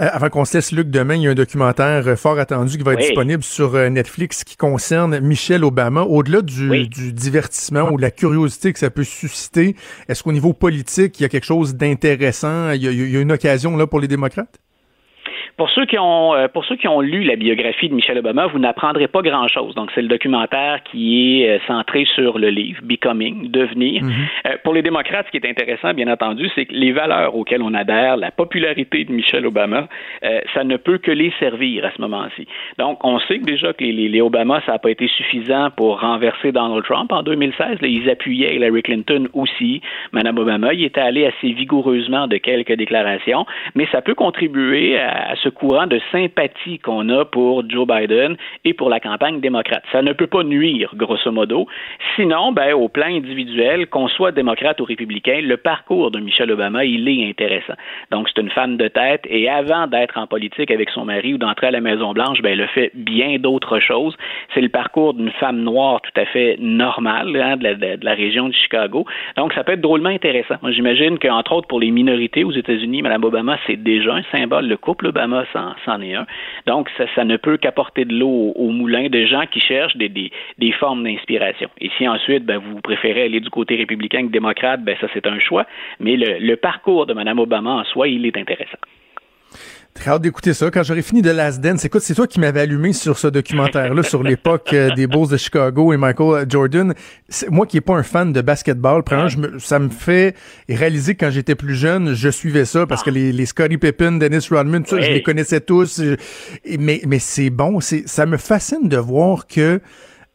Euh, avant qu'on se laisse, Luc, demain, il y a un documentaire euh, fort attendu qui va être disponible sur euh, Netflix qui concerne Michelle Obama. Au-delà du, divertissement ou de la curiosité que ça peut susciter, est-ce qu'au niveau politique, il y a quelque chose d'intéressant? il, y a une occasion là pour les démocrates? Pour ceux qui ont euh, pour ceux qui ont lu la biographie de Michelle Obama, vous n'apprendrez pas grand-chose. Donc c'est le documentaire qui est euh, centré sur le livre Becoming, devenir. Mhm. Euh, pour les démocrates, ce qui est intéressant, bien entendu, c'est que les valeurs auxquelles on adhère, la popularité de Michelle Obama, ça ne peut que les servir à ce moment-ci. Donc on sait que déjà que les, les Obama, ça n'a pas été suffisant pour renverser Donald Trump en 2016. Là, ils appuyaient Hillary Clinton aussi. Madame Obama, il était allé assez vigoureusement de quelques déclarations, mais ça peut contribuer à, à ce courant de sympathie qu'on a pour Joe Biden et pour la campagne démocrate. Ça ne peut pas nuire, grosso modo. Sinon, ben, au plan individuel, qu'on soit démocrate ou républicain, le parcours de Michelle Obama, il est intéressant. Donc, c'est une femme de tête et avant d'être en politique avec son mari ou d'entrer à la Maison-Blanche, ben, elle a fait bien d'autres choses. C'est le parcours d'une femme noire tout à fait normale hein, de, la, de, la, région de Chicago. Donc, ça peut être drôlement intéressant. J'imagine qu'entre autres, pour les minorités aux États-Unis, Mme Obama, c'est déjà un symbole. Le couple Obama est un. Donc, ça, ne peut qu'apporter de l'eau au, moulin de gens qui cherchent des, formes d'inspiration. Et si ensuite, ben, vous préférez aller du côté républicain que démocrate, ben, ça, c'est un choix. Mais le, le parcours de Mme Obama en soi, il est intéressant. Très hâte d'écouter ça. Quand j'aurai fini de Last Dance, écoute, c'est toi qui m'avais allumé sur ce documentaire-là sur l'époque euh, des Bulls de Chicago et Michael Jordan. Moi qui n'ai pas un fan de basketball, ça me fait réaliser que quand j'étais plus jeune, je suivais ça parce que les, les Scottie Pippen, Dennis Rodman, tout ça, je les connaissais tous. mais mais c'est bon, c'est ça me fascine de voir que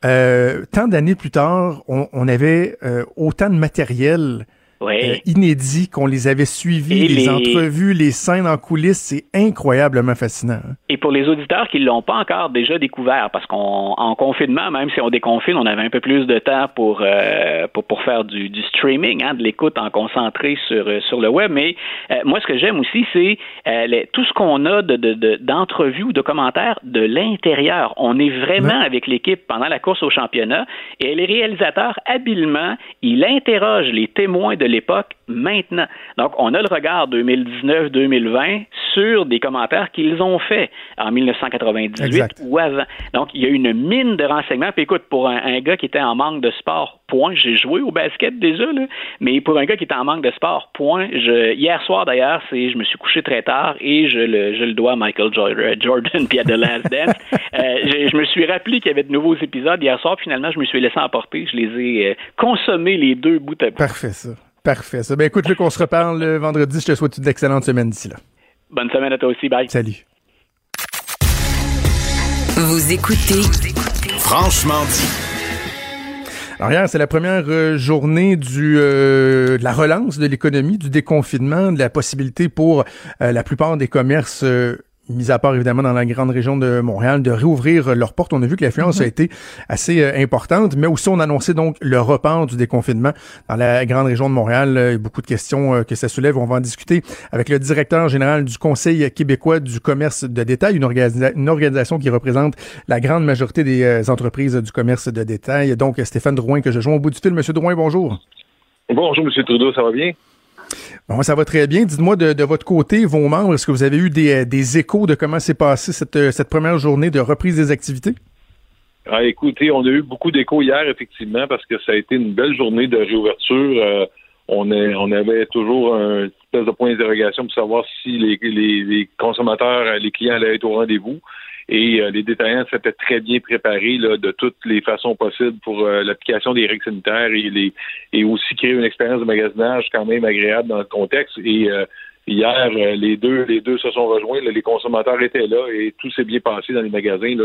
euh, tant d'années plus tard, on, avait euh, autant de matériel euh, inédits, qu'on les avait suivis, les, entrevues, les scènes en coulisses, c'est incroyablement fascinant. Hein. Et pour les auditeurs qui ne l'ont pas encore déjà découvert, parce qu'en confinement, même si on déconfine, on avait un peu plus de temps pour, euh, pour, faire du, streaming, hein, de l'écoute en concentré sur, euh, sur le web. Mais moi, ce que j'aime aussi, c'est tout ce qu'on a d'entrevues de, de commentaires de l'intérieur. On est vraiment avec l'équipe pendant la course au championnat et les réalisateurs, habilement, ils interrogent les témoins de l'époque maintenant. Donc, on a le regard 2019-2020 sur des commentaires qu'ils ont faits en 1998 ou avant. Donc, il y a une mine de renseignements. Puis écoute, pour un, gars qui était en manque de sport, point, j'ai joué au basket déjà, là, mais pour un gars qui était en manque de sport, point, je, hier soir d'ailleurs, c'est, je me suis couché très tard et je le, je le dois à Michael Jordan puis à The Last Dance. Euh, je, me suis rappelé qu'il y avait de nouveaux épisodes hier soir, finalement, je me suis laissé emporter. Je les ai euh, consommés les deux bouts à bout. Parfait, ça. Parfait. Ça. Ben écoute, Luc, on se reparle le vendredi. Je te souhaite une excellente semaine d'ici là. Bonne semaine à toi aussi. Bye. Salut. Vous écoutez Franchement dit. Alors hier, c'est la première euh, journée du, euh, de la relance de l'économie, du déconfinement, de la possibilité pour euh, la plupart des commerces mis à part évidemment dans la grande région de Montréal, de réouvrir leurs portes. On a vu que l'affluence a mhm. été assez euh, importante, mais aussi on a annoncé donc le report du déconfinement dans la grande région de Montréal. A beaucoup de questions euh, que ça soulève. On va en discuter avec le directeur général du Conseil québécois du commerce de détail, une, une organisation qui représente la grande majorité des euh, entreprises du commerce de détail. Donc Stéphane Drouin que je joins au bout du fil. Monsieur Drouin, bonjour. Bonjour, Monsieur Trudeau, ça va bien? Bon, ça va très bien. Dites-moi de, votre côté, vos membres, est-ce que vous avez eu des, des échos de comment s'est passée cette, cette première journée de reprise des activités? Ah, écoutez, on a eu beaucoup d'échos hier, effectivement, parce que ça a été une belle journée de réouverture. Euh, on, avait toujours un espèce de point d'interrogation pour savoir si les, consommateurs, les clients allaient être au rendez-vous. Et euh, les détaillants s'étaient très bien préparés là, de toutes les façons possibles pour euh, l'application des règles sanitaires et, les, et aussi créer une expérience de magasinage quand même agréable dans le contexte. Et euh, hier, les deux, les deux se sont rejoints. les consommateurs étaient là et tout s'est bien passé dans les magasins.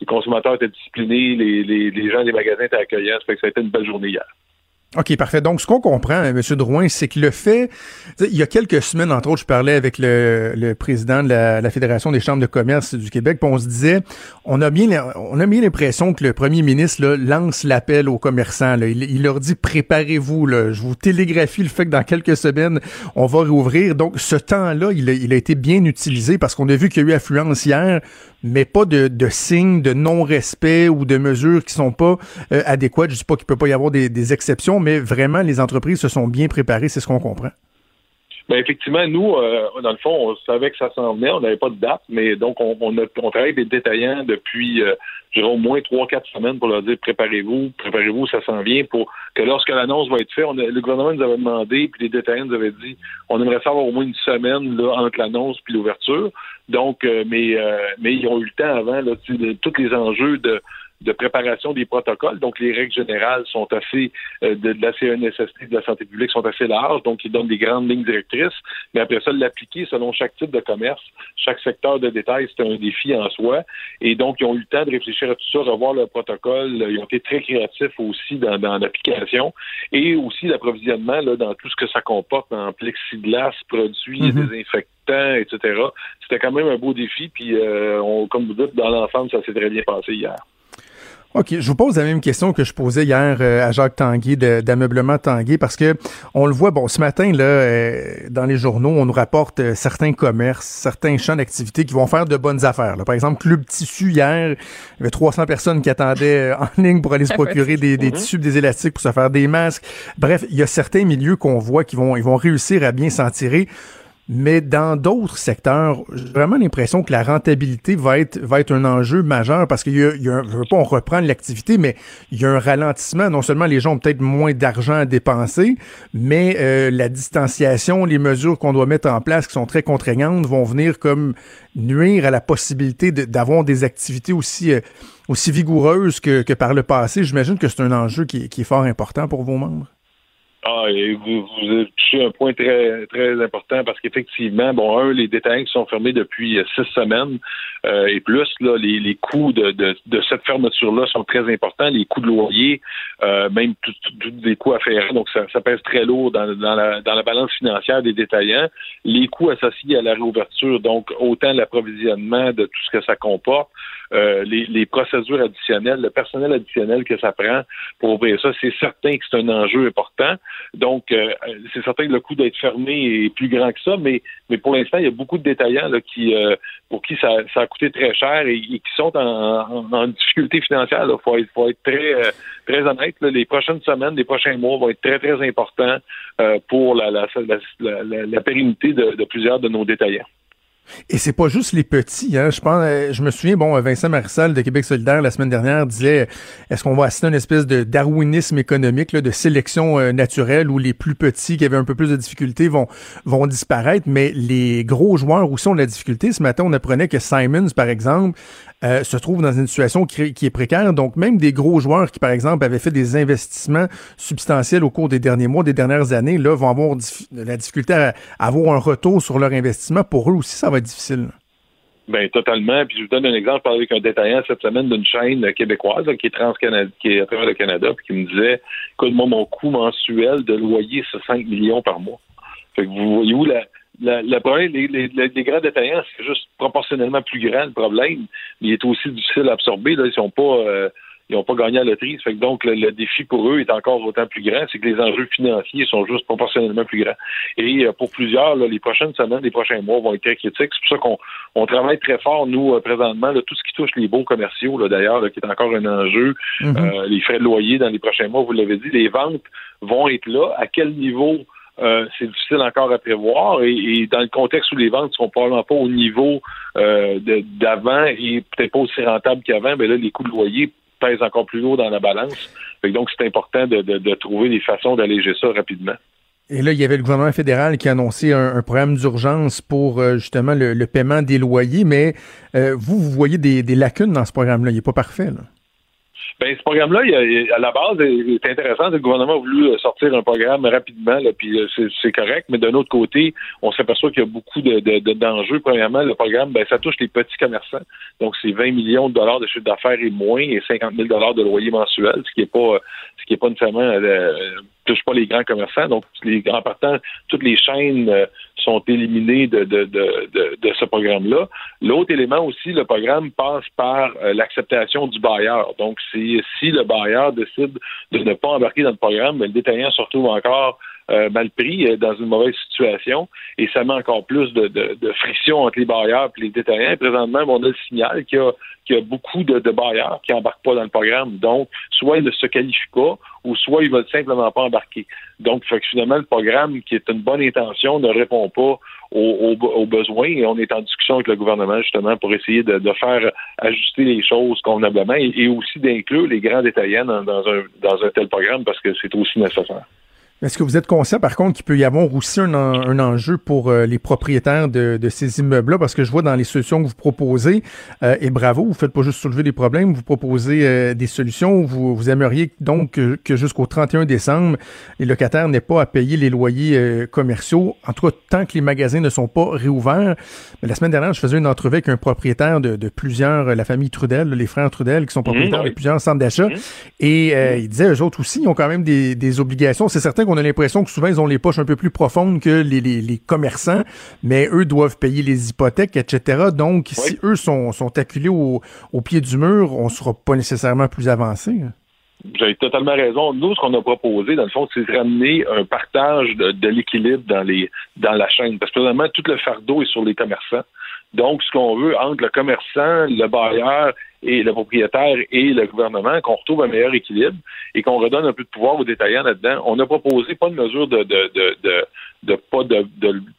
Les consommateurs étaient disciplinés, les, les, les gens des magasins étaient accueillants. Ça fait que ça a été une belle journée hier. OK, parfait. Donc, ce qu'on comprend, M. Drouin, c'est que le fait, il y a quelques semaines, entre autres, je parlais avec le, président de la, Fédération des chambres de commerce du Québec, puis on se disait, on a bien, on a bien l'impression que le premier ministre là, lance l'appel aux commerçants. Là. Il, leur dit, préparez-vous, je vous télégraphie le fait que dans quelques semaines, on va rouvrir. Donc, ce temps-là, il a été bien utilisé parce qu'on a vu qu'il y a eu affluence hier, mais pas de, signes de non-respect ou de mesures qui sont pas euh, adéquates. Je dis pas qu'il peut pas y avoir des, exceptions, mais vraiment, les entreprises se sont bien préparées, c'est ce qu'on comprend. Ben effectivement, nous, euh, dans le fond, on savait que ça s'en venait, on n'avait pas de date, mais donc on, a, travaille avec des détaillants depuis euh, au moins trois, quatre semaines pour leur dire préparez-vous, préparez-vous, ça s'en vient pour que lorsque l'annonce va être faite, le gouvernement nous avait demandé, puis les détaillants nous avaient dit on aimerait savoir au moins une semaine entre l'annonce puis l'ouverture. Donc, euh, mais euh, mais ils ont eu le temps avant là, de, tous les enjeux de de préparation des protocoles. Donc, les règles générales sont assez, euh, de, la CNSST, de la santé publique, sont assez larges. Donc, ils donnent des grandes lignes directrices. Mais après ça, l'appliquer selon chaque type de commerce, chaque secteur de détail, c'est un défi en soi. Et donc, ils ont eu le temps de réfléchir à tout ça, revoir le protocole. Ils ont été très créatifs aussi dans, dans l'application. Et aussi l'approvisionnement, là, dans tout ce que ça comporte en plexiglas, produits, mm-hmm. désinfectants, etc. C'était quand même un beau défi. Puis, euh, on, comme vous dites, dans l'ensemble, ça s'est très bien passé hier. OK, je vous pose la même question que je posais hier euh, à Jacques Tanguay d'ameublement Tanguay parce que on le voit bon ce matin là euh, dans les journaux, on nous rapporte euh, certains commerces, certains champs d'activité qui vont faire de bonnes affaires. Par exemple, Club Tissu hier, il y avait 300 personnes qui attendaient en ligne pour aller se procurer des, des tissus, des élastiques pour se faire des masques. Bref, il y a certains milieux qu'on voit qui vont ils vont réussir à bien s'en tirer. Mais dans d'autres secteurs, j'ai vraiment l'impression que la rentabilité va être, va être un enjeu majeur parce qu'il y a, il y a veux pas, on reprend l'activité, mais il y a un ralentissement. Non seulement les gens ont peut-être moins d'argent à dépenser, mais euh, la distanciation, les mesures qu'on doit mettre en place qui sont très contraignantes vont venir comme nuire à la possibilité d'avoir des activités aussi, euh, aussi vigoureuses que, que par le passé. J'imagine que c'est un enjeu qui, qui est fort important pour vos membres. Ah, et vous, vous avez touché un point très très important parce qu'effectivement, bon, un, les détails qui sont fermés depuis euh, six semaines euh, et plus, là, les, les coûts de, de, de cette fermeture-là sont très importants. Les coûts de loyer, euh, même tous les coûts afférents, donc ça, ça, pèse très lourd dans, dans, la, dans la balance financière des détaillants. Les coûts associés à la réouverture, donc autant l'approvisionnement de tout ce que ça comporte, euh, les, les, procédures additionnelles, le personnel additionnel que ça prend pour ouvrir ça, c'est certain que c'est un enjeu important. Donc, euh, c'est certain que le coût d'être fermé est plus grand que ça, mais, mais pour l'instant, il y a beaucoup de détaillants là, qui, euh, pour qui ça, ça, a coûté très cher et, qui sont en, en, difficulté financière. Il faut être, faut être très, très honnête. Les prochaines semaines, les prochains mois vont être très, très importants pour la, la, la, la pérennité de, de plusieurs de nos détaillants. Et c'est pas juste les petits, hein. Je pense, euh, je me souviens, bon, Vincent Marissal de Québec solidaire la semaine dernière disait, est-ce qu'on va assister à une espèce de darwinisme économique, de sélection euh, naturelle où les plus petits qui avaient un peu plus de difficultés vont, vont disparaître, mais les gros joueurs où sont de la difficulté. Ce matin, on apprenait que Simons, par exemple, euh, se trouve dans une situation qui, est précaire. Donc, même des gros joueurs qui, par exemple, avaient fait des investissements substantiels au cours des derniers mois, des dernières années, là, vont avoir la difficulté à, avoir un retour sur leur investissement. Pour eux aussi, ça va être difficile. Ben totalement. Puis je vous donne un exemple. Je parlais avec un détaillant cette semaine d'une chaîne québécoise qui est qui est à travers le Canada, puis qui me disait écoute, moi, mon coût mensuel de loyer, c'est 5 millions par mois. Fait que vous voyez où la, le problème, les, les, les, grands détaillants, c'est juste proportionnellement plus grand le problème, mais il est aussi difficile à absorber. Là, ils sont pas euh, ils n'ont pas gagné à la loterie. Fait que donc, le, défi pour eux est encore autant plus grand. C'est que les enjeux financiers sont juste proportionnellement plus grands. Et euh, pour plusieurs, les prochaines semaines, les prochains mois vont être très critiques. C'est pour ça qu'on on travaille très fort, nous, euh, présentement, là, tout ce qui touche les baux commerciaux, d'ailleurs, qui est encore un enjeu. Mm-hmm. euh, les frais de loyer dans les prochains mois, vous l'avez dit, les ventes vont être là. À quel niveau? Euh, c'est difficile encore à prévoir et, dans le contexte où les ventes ne sont probablement pas au niveau euh, d'avant et peut-être pas aussi rentables qu'avant, ben là, les coûts de loyer pèse encore plus lourd dans la balance. donc, c'est important de, trouver des façons d'alléger ça rapidement. Et là, il y avait le gouvernement fédéral qui a annoncé un, programme d'urgence pour euh, justement le, paiement des loyers, mais vous, vous voyez des, lacunes dans ce programme-là. Il n'est pas parfait. Là. Ben, ce programme-là, à la base, est intéressant. Le gouvernement a voulu euh, sortir un programme rapidement, là, puis c'est correct. Mais d'un autre côté, on s'aperçoit qu'il y a beaucoup de, d'enjeux. Premièrement, le programme, ben, ça touche les petits commerçants. Donc, c'est 20 millions de dollars de chiffre d'affaires et moins, et 50 000 dollars de loyer mensuel, ce qui est pas, ce qui est pas nécessairement euh, touche pas les grands commerçants. Donc, en partant, toutes les chaînes euh, sont éliminées de, de, de, de, ce programme-là. L'autre élément aussi, le programme passe par euh, l'acceptation du bailleur. Donc, si, le bailleur décide de ne pas embarquer dans le programme, le détaillant se retrouve encore euh, mal pris, euh, dans une mauvaise situation, et ça met encore plus de, de, de friction entre les bailleurs et les détaillants. Et présentement, on a le signal qu'il y a, qu'il y a beaucoup de, de bailleurs qui embarquent pas dans le programme. Donc, soit ils ne se qualifient pas, ou soit ils veulent simplement pas embarquer. Donc, fait que finalement, le programme, qui est une bonne intention, ne répond pas aux, aux, besoins et on est en discussion avec le gouvernement justement pour essayer de, de faire ajuster les choses convenablement et, aussi d'inclure les grands détaillants dans, dans, un, dans un tel programme parce que c'est aussi nécessaire. Est-ce que vous êtes conscient, par contre, qu'il peut y avoir aussi un, un enjeu pour euh, les propriétaires de, de ces immeubles-là? Parce que je vois dans les solutions que vous proposez, euh, et bravo, vous faites pas juste soulever des problèmes, vous proposez euh, des solutions. Vous, vous aimeriez donc que, jusqu'au 31 décembre, les locataires n'aient pas à payer les loyers commerciaux, en tout cas tant que les magasins ne sont pas réouverts. Mais la semaine dernière, je faisais une entrevue avec un propriétaire de, de plusieurs, la famille Trudel, les frères Trudel, qui sont mmh, propriétaires de plusieurs centres d'achat. Mmh. Et mmh. il disait, eux autres aussi, ils ont quand même des, des obligations. C'est certain qu'on a l'impression que souvent, ils ont les poches un peu plus profondes que les, les, commerçants, mais eux doivent payer les hypothèques, etc. Donc, si eux sont, sont acculés au, au, pied du mur, on ne sera pas nécessairement plus avancé. Hein. Vous avez totalement raison. Nous, ce qu'on a proposé, dans le fond, c'est de ramener un partage de, de l'équilibre dans les dans la chaîne. Parce que finalement, tout le fardeau est sur les commerçants. Donc, ce qu'on veut entre le commerçant, le bailleur et le propriétaire et le gouvernement, qu'on retrouve un meilleur équilibre et qu'on redonne un peu de pouvoir aux détaillants là-dedans. On a proposé pas de mesure de, de, de, de, pas de,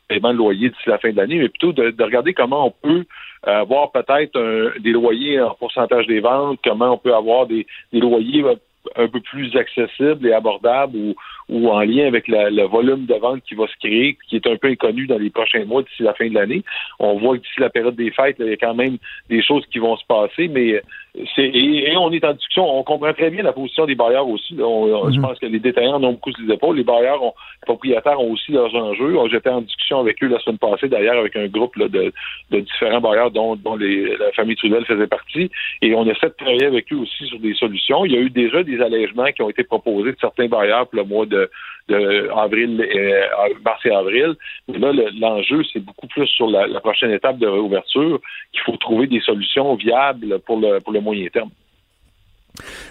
paiement de loyer d'ici la fin de l'année, mais plutôt de, regarder comment on peut avoir peut-être des loyers en pourcentage des ventes, comment on peut avoir des, des loyers un peu plus accessibles et abordables ou, ou en lien avec le volume de vente qui va se créer, qui est un peu inconnu dans les prochains mois d'ici la fin de l'année. On voit que d'ici la période des fêtes, il y a quand même des choses qui vont se passer, mais c'est et, on est en discussion. On comprend très bien la position des bailleurs aussi. Je mhm. pense que les détaillants ont beaucoup sur les épaules. Les bailleurs, ont, les propriétaires ont aussi leurs enjeux. J'étais en discussion avec eux la semaine passée, d'ailleurs, avec un groupe de, différents bailleurs dont, dont la famille Trudel faisait partie. Et on essaie de travailler avec eux aussi sur des solutions. Il y a eu déjà des allègements qui ont été proposés de certains bailleurs pour le mois de de, avril, euh, mars et avril. Mais là, l'enjeu, c'est beaucoup plus sur la, prochaine étape de réouverture qu'il faut trouver des solutions viables pour le, pour le moyen terme.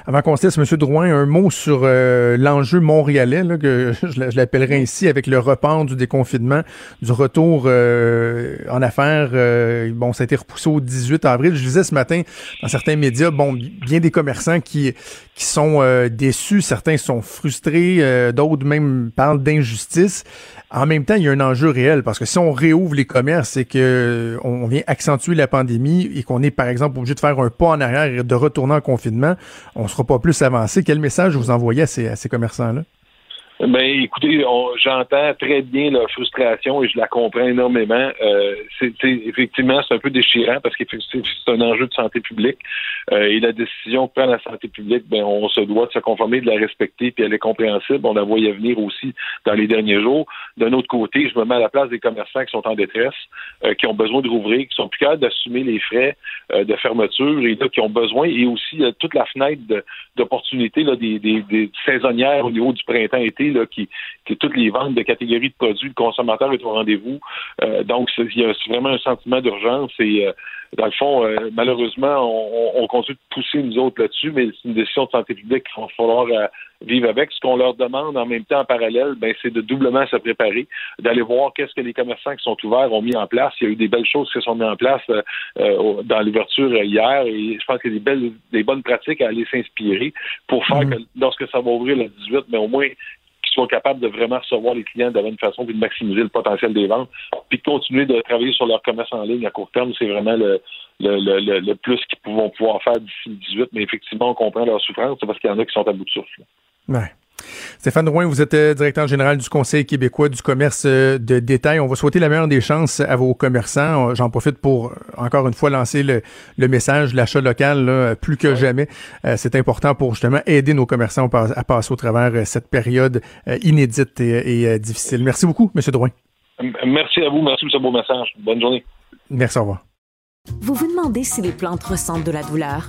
Avant qu'on se laisse, M. Drouin, un mot sur euh, l'enjeu montréalais, que je, l'appellerai ainsi, avec le report du déconfinement, du retour euh, en affaires. Euh, bon, ça a été repoussé au 18 avril. Je disais ce matin dans certains médias, bon, bien des commerçants qui, qui sont déçus, certains sont frustrés, d'autres même parlent d'injustice. En même temps, il y a un enjeu réel parce que si on réouvre les commerces et que on vient accentuer la pandémie et qu'on est, par exemple, obligé de faire un pas en arrière et de retourner en confinement, on ne sera pas plus avancé. Quel message vous envoyez à ces, commerçants-là? Ben, écoutez, j'entends très bien leur frustration et je la comprends énormément. Euh, c'est effectivement c'est un peu déchirant parce que c'est un enjeu de santé publique euh, et la décision que prend la santé publique, ben on se doit de se conformer, de la respecter, puis elle est compréhensible. On la voyait venir aussi dans les derniers jours. D'un autre côté, je me mets à la place des commerçants qui sont en détresse, euh, qui ont besoin de rouvrir, qui sont plus capables d'assumer les frais euh, de fermeture et là, qui ont besoin et aussi toute la fenêtre d'opportunités des, des, des saisonnières au niveau du printemps-été qui, toutes les ventes de catégories de produits, le consommateur est au rendez-vous. Euh, donc, il y a vraiment un sentiment d'urgence et euh, dans le fond, euh, malheureusement, on, continue de pousser nous autres là-dessus, mais c'est une décision de santé publique qu'il va falloir vivre avec. Ce qu'on leur demande en même temps en parallèle, ben, c'est de doublement se préparer, d'aller voir qu'est-ce que les commerçants qui sont ouverts ont mis en place. Il y a eu des belles choses qui se sont mises en place dans l'ouverture hier et je pense qu'il y a des belles, des bonnes pratiques à aller s'inspirer pour faire mmh. que lorsque ça va ouvrir le 18, mais au moins soient capables de vraiment recevoir les clients de la bonne façon, puis de maximiser le potentiel des ventes, puis de continuer de travailler sur leur commerce en ligne à court terme, c'est vraiment le, le, plus qu'ils vont pouvoir faire d'ici le 18. Mais effectivement, on comprend leur souffrance, c'est parce qu'il y en a qui sont à bout de souffle. Ouais. Stéphane Drouin, vous êtes euh, directeur général du Conseil québécois du commerce euh, de détail. On va souhaiter la meilleure des chances à vos commerçants. J'en profite pour, encore une fois, lancer le, message, l'achat local, plus que jamais. Euh, c'est important pour justement aider nos commerçants à passer au travers cette période inédite et, difficile. Merci beaucoup, M. Drouin. Merci à vous. Merci pour ce beau message. Bonne journée. Merci, au revoir. Vous vous demandez si les plantes ressentent de la douleur?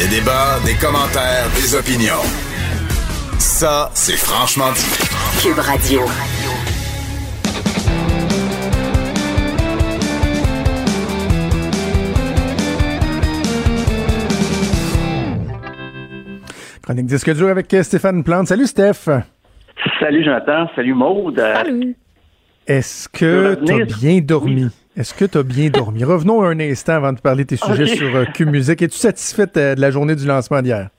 Des débats, des commentaires, des opinions. Ça, c'est franchement dit. Cube Radio. Chronique disque dur avec Stéphane Plante. Salut Steph. Salut Jonathan. Salut Maude. Salut. Est-ce que tu as bien dormi? Est-ce que tu as bien dormi? Revenons un instant avant de parler de tes sujets sur euh, Musique. Es-tu satisfaite euh, de la journée du lancement d'hier?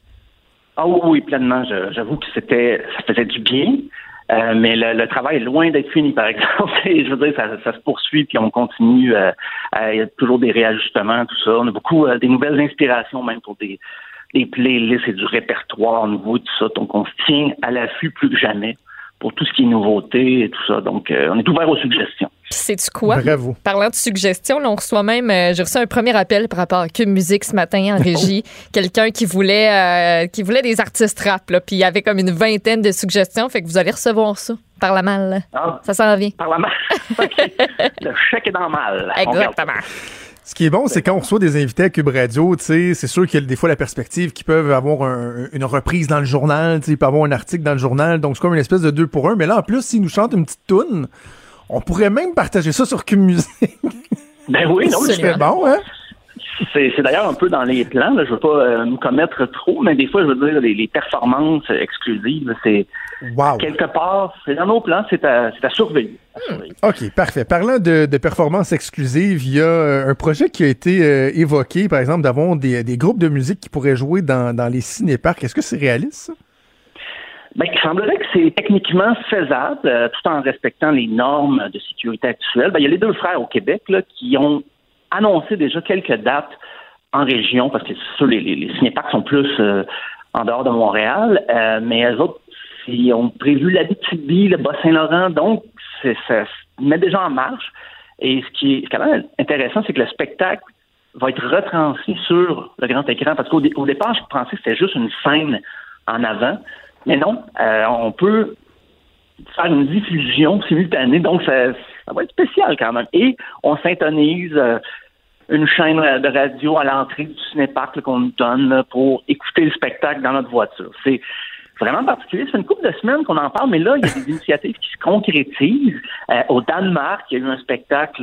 Ah oui, pleinement. J'avoue que c'était, ça faisait du bien. Euh, mais le, travail est loin d'être fini, par exemple. je veux dire, ça, se poursuit, puis on continue. Euh, il y a toujours des réajustements, tout ça. On a beaucoup euh, des nouvelles inspirations, même pour des, des playlists et du répertoire nouveau, tout ça. Donc, on se tient à l'affût plus que jamais pour tout ce qui est nouveauté et tout ça. Donc, on est ouvert aux suggestions. C'est-tu quoi? Bravo. Parlant de suggestions, on reçoit même, euh, j'ai reçu un premier appel par rapport à Cube Musique ce matin en régie. Quelqu'un qui voulait euh, qui voulait des artistes rap, là, puis il y avait comme une vingtaine de suggestions, fait que vous allez recevoir ça par la malle. Ah, ça s'en vient. Par la malle. Le chèque est dans le mal. Exactement. Ce qui est bon, c'est quand on reçoit des invités à Cube Radio, c'est sûr qu'il y a des fois la perspective qu'ils peuvent avoir une reprise dans le journal, ils peuvent avoir un article dans le journal, donc c'est comme une espèce de deux pour un. Mais là, en plus, s'ils nous chantent une petite toune, on pourrait même partager ça sur Cube Musique. Ben oui, non, c'est bon, hein? C'est, d'ailleurs un peu dans les plans. Je ne veux pas euh, me commettre trop, mais des fois, je veux dire, les, performances exclusives, c'est quelque part, c'est dans nos plans, c'est à, surveiller, OK, parfait. Parlant de, performances exclusives, il y a euh, un projet qui a été euh, évoqué, par exemple, d'avoir des, groupes de musique qui pourraient jouer dans, dans les cinéparcs. Est-ce que c'est réaliste, ben, il semblerait que c'est techniquement faisable, euh, tout en respectant les normes de sécurité actuelles. Ben, il y a les deux frères au Québec là, qui ont annoncé déjà quelques dates en région, parce que sûr, les, les, les sont plus euh, en dehors de Montréal, euh, mais eux autres, ils ont prévu la l'Abitibi, le Bas-Saint-Laurent, donc ça se met déjà en marche. Et ce qui est quand même intéressant, c'est que le spectacle va être retransmis sur le grand écran, parce qu'au départ, je pensais que c'était juste une scène en avant. Mais non, euh, on peut faire une diffusion simultanée, donc ça, va être spécial quand même. Et on s'intonise euh, une chaîne de radio à l'entrée du cinéparc qu'on nous donne pour écouter le spectacle dans notre voiture. C'est vraiment particulier. C'est une couple de semaines qu'on en parle, mais là, il y a des initiatives qui se concrétisent. Euh, au Danemark, il y a eu un spectacle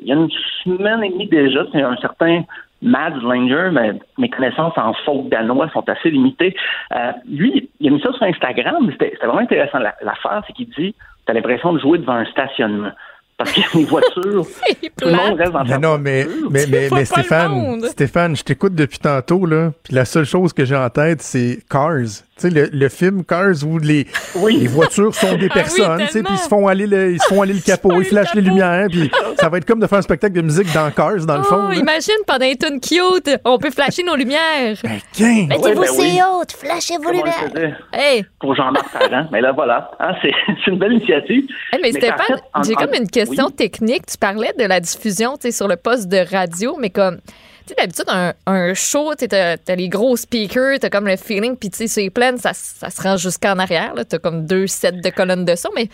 il y a une semaine et demie déjà. C'est un certain Mads Langer, mais mes connaissances en folk danois sont assez limitées. Euh, lui, il a mis ça sur Instagram, mais c'était vraiment intéressant. La- L'affaire, c'est qu'il dit T'as l'impression de jouer devant un stationnement. Parce qu'il y a des voitures, tout le monde reste dans Mais non, mais, mais, mais, mais Stéphane. Stéphane, je t'écoute depuis tantôt, là, puis la seule chose que j'ai en tête, c'est Cars. Tu sais, le, le film Cars où les, Oui. les voitures sont des Ah oui, personnes, tu sais, tellement. puis ils se font aller le, ils se font aller le capot, ils flashent les lumières, puis ça va être comme de faire un spectacle de musique dans Cars, dans le fond. Oh, là. imagine pendant les tunes cute, on peut flasher nos lumières. Ben, quin! Ouais, ben oui. haute, flashez vos Comme on le faisait Hey, pour Jean-Marc Parent. Mais là, voilà. Hein, c'est c'est une belle initiative. Hey, mais, Mais Stéphane, j'ai en- comme une question oui. technique. Tu parlais de la diffusion tu sais, sur le poste de radio, mais comme, sais, d'habitude, un, un show, tu as, les gros speakers, tu as comme le feeling, puis tu sais, les plaines, ça, ça se rend jusqu'en arrière. Tu as comme deux sets de colonnes de son, mais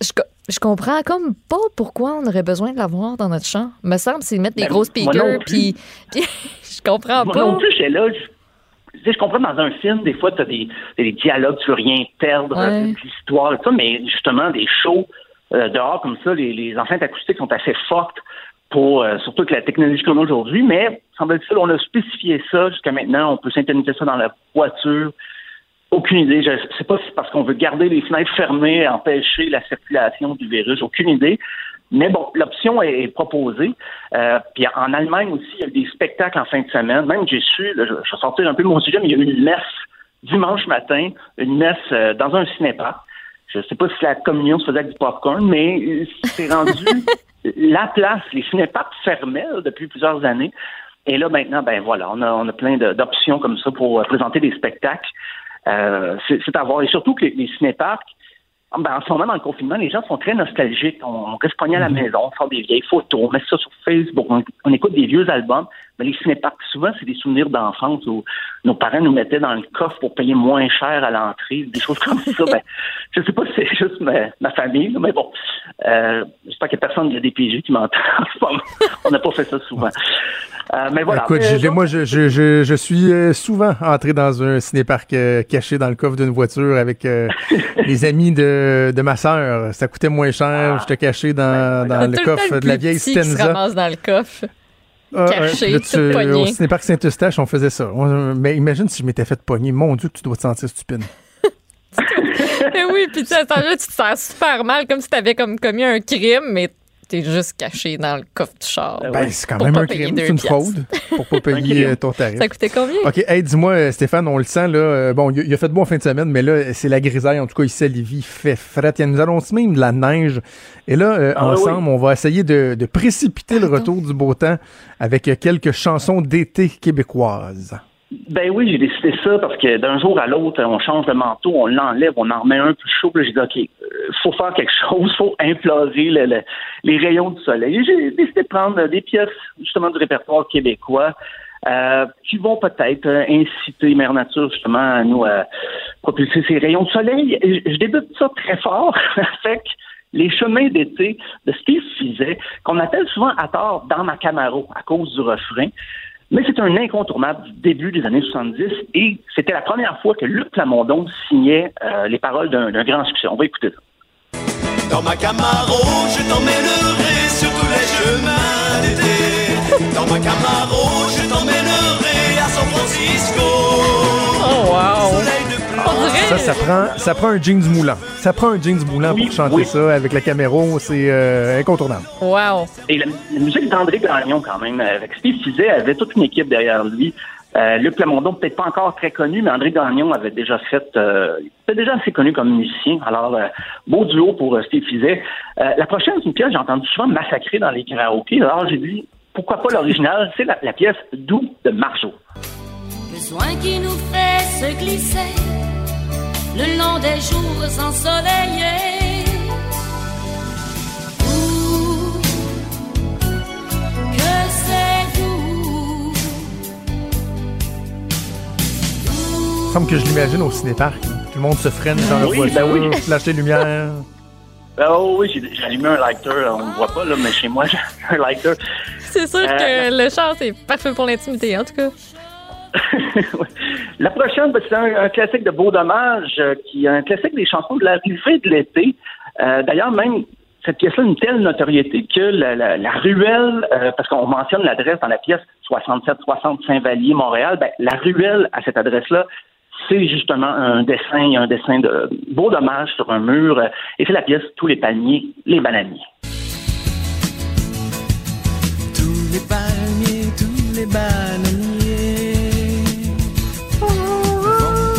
je, co- je comprends comme pas pourquoi on aurait besoin de l'avoir dans notre champ. Me semble, c'est mettre des Ben, gros speakers, puis je comprends Moi pas. non plus, j'étais là. Je, tu je comprends dans un film, des fois, tu as des, des dialogues, tu veux rien perdre, Ouais. euh, de l'histoire et tout ça, mais justement, des shows euh, dehors comme ça, les, les enceintes acoustiques sont assez fortes pour, euh, surtout avec la technologie qu'on a aujourd'hui, mais semble-t-il, on a spécifié ça jusqu'à maintenant, on peut synthétiser ça dans la voiture. Aucune idée. Je ne sais pas si c'est parce qu'on veut garder les fenêtres fermées, empêcher la circulation du virus. Aucune idée. Mais bon, l'option est, proposée. Euh, puis en Allemagne aussi, il y a eu des spectacles en fin de semaine. Même j'ai su, là, je, je vais un peu de mon sujet, mais il y a eu une messe dimanche matin, une messe euh, dans un cinéparc. Je ne sais pas si la communion se faisait avec du popcorn, mais euh, c'est rendu la place. Les cinéparcs fermaient depuis plusieurs années. Et là, maintenant, ben voilà, on a, on a plein d'options comme ça pour euh, présenter des spectacles. Euh, c'est c'est à voir. Et surtout que les, les cinéparcs, ben, en ce moment, dans le confinement, les gens sont très nostalgiques. On, on reste pogné à la maison, on sort des vieilles photos, on met ça sur Facebook, on, on écoute des vieux albums. Mais les cinéparcs, souvent, c'est des souvenirs d'enfance où nos parents nous mettaient dans le coffre pour payer moins cher à l'entrée, des choses comme ça. Ben, je sais pas si c'est juste ma, ma famille, là, mais bon. Euh, J'espère qu'il n'y a personne de la DPJ qui m'entend. On n'a pas fait ça souvent. Euh, mais voilà. Écoute, Euh, je- moi, je, je, je, je suis euh, souvent entré dans un cinéparc euh, caché dans le coffre d'une voiture avec euh, les amis de, de ma sœur. Ça coûtait moins cher. J'étais caché dans, dans le coffre le de la vieille petit qui se Stenza. ramasse dans le coffre. Ah, caché, là, tout pogné. au cinéparc Saint-Eustache, on faisait ça. On- mais imagine si je m'étais fait pogner. Mon Dieu, que tu dois te sentir stupide. Eh oui, puis tu tu te sens super mal, comme si t'avais comme commis un crime, mais t'es juste caché dans le coffre du char. Ben, c'est quand Pour même pas un payer crime. deux C'est une piastres. fraude pour pas payer euh, ton tarif. Ça coûtait combien? OK, hey, dis-moi, euh, Stéphane, on le sent, là. euh, bon, il a- fait beau en fin de semaine, mais là, c'est la grisaille. En tout cas, ici à Lévis, il fait fret. Il nous annonce même de la neige. Et là, euh, Ah, ensemble, on va essayer de, de précipiter le retour du beau temps avec quelques chansons d'été québécoises. Ben oui, j'ai décidé ça parce que d'un jour à l'autre, on change de manteau, on l'enlève, on en remet un plus chaud. J'ai dit, OK, euh, faut faire quelque chose, faut implorer le- le- les rayons du soleil. J'ai décidé de prendre des pièces, justement, du répertoire québécois euh, qui vont peut-être euh, inciter Mère Nature, justement, à nous euh, propulser ces rayons de soleil. Je je débute ça très fort avec les chemins d'été de Steve Fizet, qu'on appelle souvent à tort dans ma Camaro à cause du refrain. Mais c'est un incontournable du début des années 70 et c'était la première fois que Luc Plamondon signait euh, les paroles d'un d'un grand succès. On va écouter ça. Dans ma Camaro, je t'emmènerai sur tous les chemins d'été. Dans ma Camaro, je t'emmènerai à San Francisco. Oh, wow! Ça, ça prend, ça prend un jeans moulant. Ça prend un jeans moulant Oui, pour chanter oui. ça avec la caméra. C'est euh, incontournable. Wow! Et la, la musique d'André Gagnon, quand même, avec Steve Fizet, avait toute une équipe derrière lui. Euh, Luc Plamondon, peut-être pas encore très connu, mais André Gagnon avait déjà fait, euh, il était déjà assez connu comme musicien. Alors, euh, beau duo pour euh, Steve Fizet. Euh, la prochaine, c'est une pièce j'ai entendu souvent massacrer dans les karaokés. Alors, j'ai dit, pourquoi pas l'original? C'est la, la pièce Doux de Marceau. Besoin qui nous fait se glisser le long des jours ensoleillés. Ouh, que c'est doux. Il semble que je l'imagine au cinéparc. Tout le monde se freine dans leur Oui, voiture, ben oui. flash les lumières. Oh oui, j'ai j'ai allumé un lighter. On ne voit pas, là, mais chez moi, j'ai un lighter. C'est sûr Euh, que le char, c'est parfait pour l'intimité, en tout cas. La prochaine, ben, c'est un, classique de Beau Dommage, euh, qui est un classique des chansons de l'arrivée de l'été. Euh, D'ailleurs, même, cette pièce-là a une telle notoriété que la, ruelle, euh, parce qu'on mentionne l'adresse dans la pièce 67-60 Saint-Vallier, Montréal, ben, la ruelle à cette adresse-là, c'est justement un dessin, un dessin de beau dommage sur un mur, et c'est la pièce Tous les palmiers, les bananiers. Tous les tous les bananiers.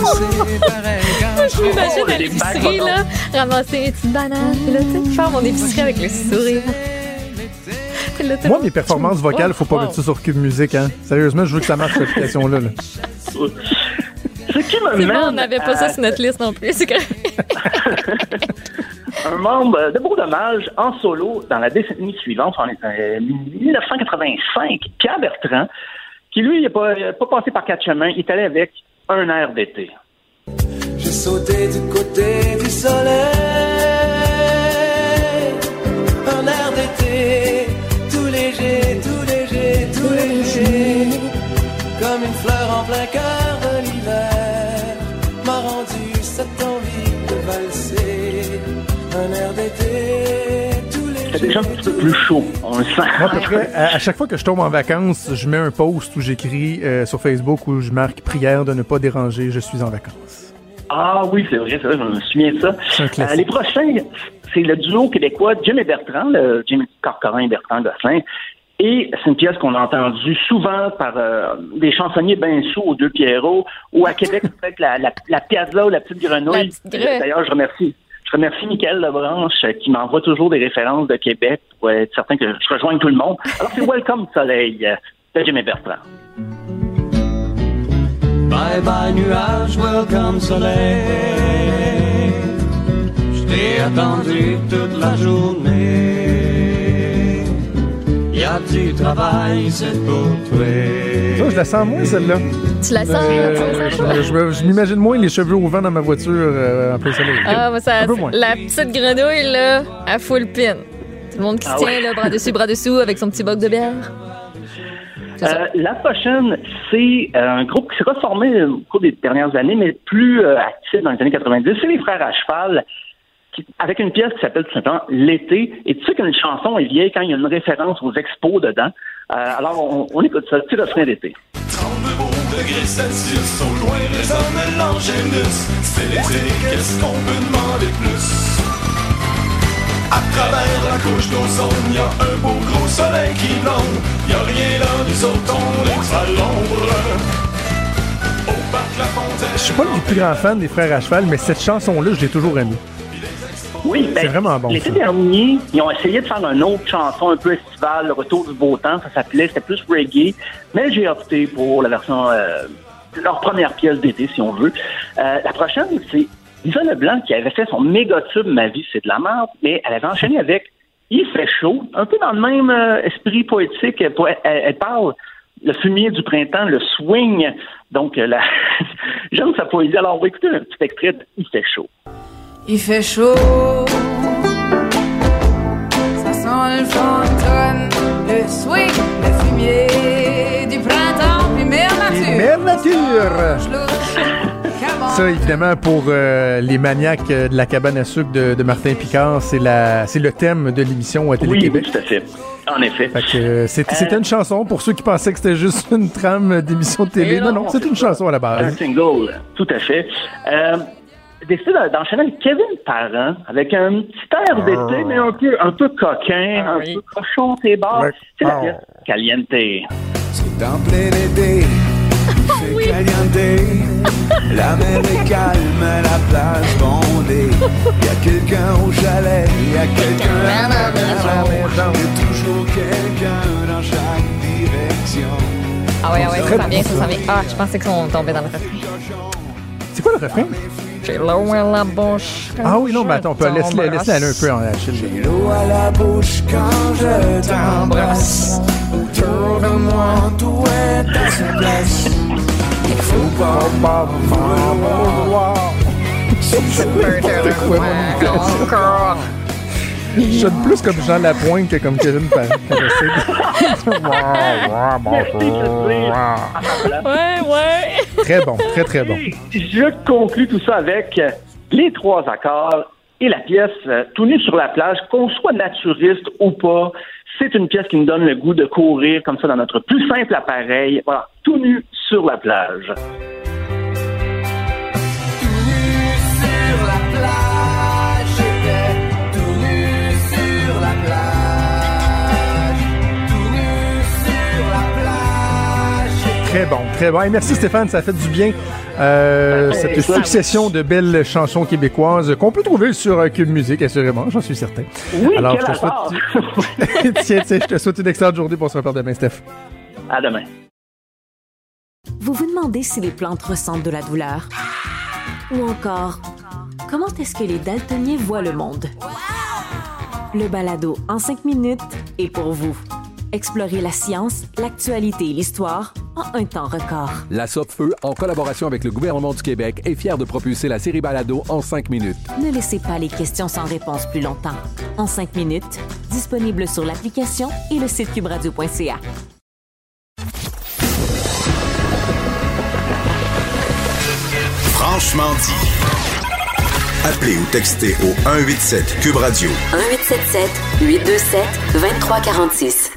Je m'imagine à l'épicerie, là, ramasser une petite banane, puis là, tu sais, faire mon épicerie avec le sourire. Moi, mes performances vocales, faut pas Wow. mettre ça sur Cube Musique, hein. Sérieusement, je veux que ça marche, cette application-là. là. Ce qui me C'est bon, mène on n'avait pas à- ça sur notre liste non plus. C'est un membre de Beau Dommage en solo dans la décennie suivante, en euh, 1985, Pierre Bertrand, qui lui, il n'a pas, pas passé par quatre chemins, il est allé avec un air d'été. J'ai sauté du côté du soleil. Un air d'été, tout léger, tout léger, tout léger. Comme une fleur en plein cœur de l'hiver. M'a rendu cette envie de valser. Un air d'été. C'est déjà un petit peu plus chaud, on le sent. Moi, à chaque fois que je tombe en vacances, je mets un post où j'écris euh, sur Facebook où je marque prière de ne pas déranger, je suis en vacances. Ah oui, c'est vrai, c'est vrai, je me souviens de ça. Euh, les prochains, c'est le duo québécois Jim et Bertrand, le Jim Corcoran et Bertrand Gosselin. Et c'est une pièce qu'on a entendue souvent par euh, des chansonniers bien sous aux deux Pierrot, ou à Québec, peut-être la, la, la Piazza ou la Petite Grenouille. D'ailleurs, je remercie. Je remercie Michael Lebranche euh, qui m'envoie toujours des références de Québec pour être certain que je rejoigne tout le monde. Alors c'est Welcome Soleil euh, de Jim et Bertrand. Bye bye nuage, welcome soleil. Je t'ai attendu toute la journée. Y a du travail, c'est pour toi. Je la sens moins, celle-là. Tu la sens? Euh, tu la sens? je je je m'imagine moins les cheveux au vent dans ma voiture euh, en plein soleil. Ah, moi, ça, Un peu moins. la petite grenouille, là, à full pin. Tout le monde qui se Ah tient, ouais. là, bras dessus, bras dessous, avec son petit boc de bière. Euh, la prochaine, c'est euh, un groupe qui s'est reformé au cours des dernières années, mais plus euh, actif dans les années 90. C'est les frères à cheval, avec une pièce qui s'appelle tout simplement L'été. Et tu sais qu'une chanson est vieille quand il y a une référence aux expos dedans. Euh, alors, on, on écoute ça, petit refrain d'été. 32 beaux degrés Celsius, au loin résonne l'angélus. C'est l'été, qu'est-ce qu'on peut demander de plus? À travers la couche d'ozone, y a un beau gros soleil qui blonde. Y a rien là, nous autres, on est à l'ombre. Au parc La Fontaine. Je suis pas le plus grand fan des frères à cheval, mais cette chanson-là, je l'ai toujours aimée. Oui, ben, C'est vraiment bon, L'été dernier, ils ont essayé de faire une autre chanson un peu estivale, le retour du beau temps, ça s'appelait, c'était plus reggae, mais j'ai opté pour la version, euh, leur première pièce d'été, si on veut. Euh, la prochaine, c'est Lisa Leblanc qui avait fait son méga tube Ma vie, c'est de la merde, mais elle avait enchaîné avec Il fait chaud, un peu dans le même euh, esprit poétique. Elle, elle- elle parle le fumier du printemps, le swing. Donc, la... j'aime sa poésie. Alors, on va écouter un petit extrait de Il fait chaud. Il fait chaud. Ça sent le fantôme, le swing, le fumier du printemps, puis mère nature. Mère nature! Ça, évidemment, pour euh, les maniaques euh, de la cabane à sucre de, de Martin Picard, c'est la, c'est le thème de l'émission à Oui, Télé-Québec. tout à fait. En effet. Fait que euh, c'était c'était une chanson pour ceux qui pensaient que c'était juste une trame d'émission de télé. Et Non, non, non, c'est une chanson à la Un base. single, tout à fait. J'ai décidé d'enchaîner avec Kevin Parent, avec un petit air d'été, mais un peu, un peu coquin, Ah un oui. peu cochon, c'est bas. Ouais. C'est la Ah. pièce Caliente. C'est en plein été, il fait caliente. La mer est calme, la plage bondée. Y a quelqu'un au chalet, y a quelqu'un à la maison. Y a toujours quelqu'un dans chaque direction. Ah ouais, ah ouais, ça sent bien, ça. sent bien. Ah, je pensais qu'ils sont tombés dans le refrain. C'est quoi le refrain? J'ai l'eau à la bouche. Ah oui, non, mais attends, on peut laisser T'embrasse. laisse aller un peu en Achille. J'ai l'eau à la bouche quand je t'embrasse. Autour de moi, tout est à sa place. Il faut pas vouloir. Encore. Je sonne plus comme Jean Lapointe que comme Kevin. Ouais, ouais. très bon, très très bon. Je conclus tout ça avec les trois accords Et la pièce euh, Tout nu sur la plage, qu'on soit naturiste ou pas, c'est une pièce qui nous donne le goût de courir comme ça dans notre plus simple appareil. Voilà, tout nu sur la plage. Sur la plage, Très bon, très bon. Et merci Stéphane, ça fait du bien. Euh, cette succession de belles chansons québécoises qu'on peut trouver sur euh, Cube Musique, assurément, j'en suis certain. Oui, Alors, je te souhaite... tiens, tiens, je te souhaite une excellente journée pour se reparler demain, Steph. À demain. Vous vous demandez si les plantes ressentent de la douleur? Ou encore, comment est-ce que les daltoniens voient le monde? Le balado en cinq minutes est pour vous. Explorez la science, l'actualité et l'histoire en un temps record. La Feu, en collaboration avec le gouvernement du Québec, est fière de propulser la série Balado en cinq minutes. Ne laissez pas les questions sans réponse plus longtemps. En cinq minutes, disponible sur l'application et le site cubradio.ca. Franchement dit. Appelez ou textez au 187 Cube Radio. 1877 827 2346.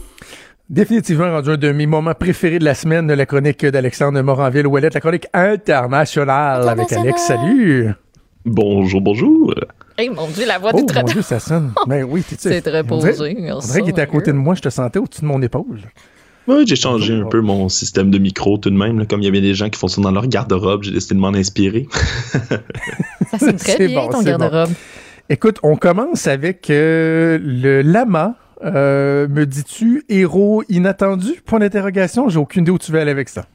Définitivement rendu un de mes moments préférés de la semaine, la chronique d'Alexandre Moranville-Ouellette, la chronique internationale avec Alex. Salut! Bonjour, bonjour. Hey, mon Dieu, la voix Oh, du très mon Dieu, ça sonne. Ben oui, tu sais. C'est très dirait- posé, On merci, dirait qu'il était à côté de moi, je te sentais au-dessus de mon épaule. Ouais, j'ai changé un peu mon système de micro tout de même. là. Comme il y avait des gens qui font ça dans leur garde-robe, j'ai décidé de m'en inspirer. Ça sonne très C'est bien, bon, ton bon. garde-robe. Écoute, on commence avec euh, le lama. Euh, me dis-tu héros inattendu? Point d'interrogation. J'ai aucune idée où tu veux aller avec ça.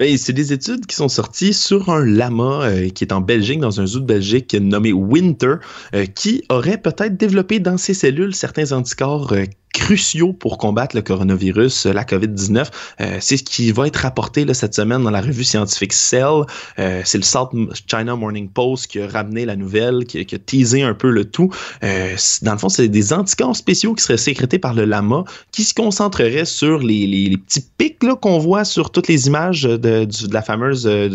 Ben, c'est des études qui sont sorties sur un lama euh, qui est en Belgique, dans un zoo de Belgique nommé Winter, euh, qui aurait peut-être développé dans ses cellules certains anticorps euh, cruciaux pour combattre le coronavirus, la COVID-19. Euh, c'est ce qui va être rapporté cette semaine dans la revue scientifique Cell. C'est le South China Morning Post qui a ramené la nouvelle, qui, a teasé un peu le tout. Dans le fond, c'est des anticorps spéciaux qui seraient sécrétés par le lama, qui se concentreraient sur les, petits pics qu'on voit sur toutes les images de, du- de la fameuse euh,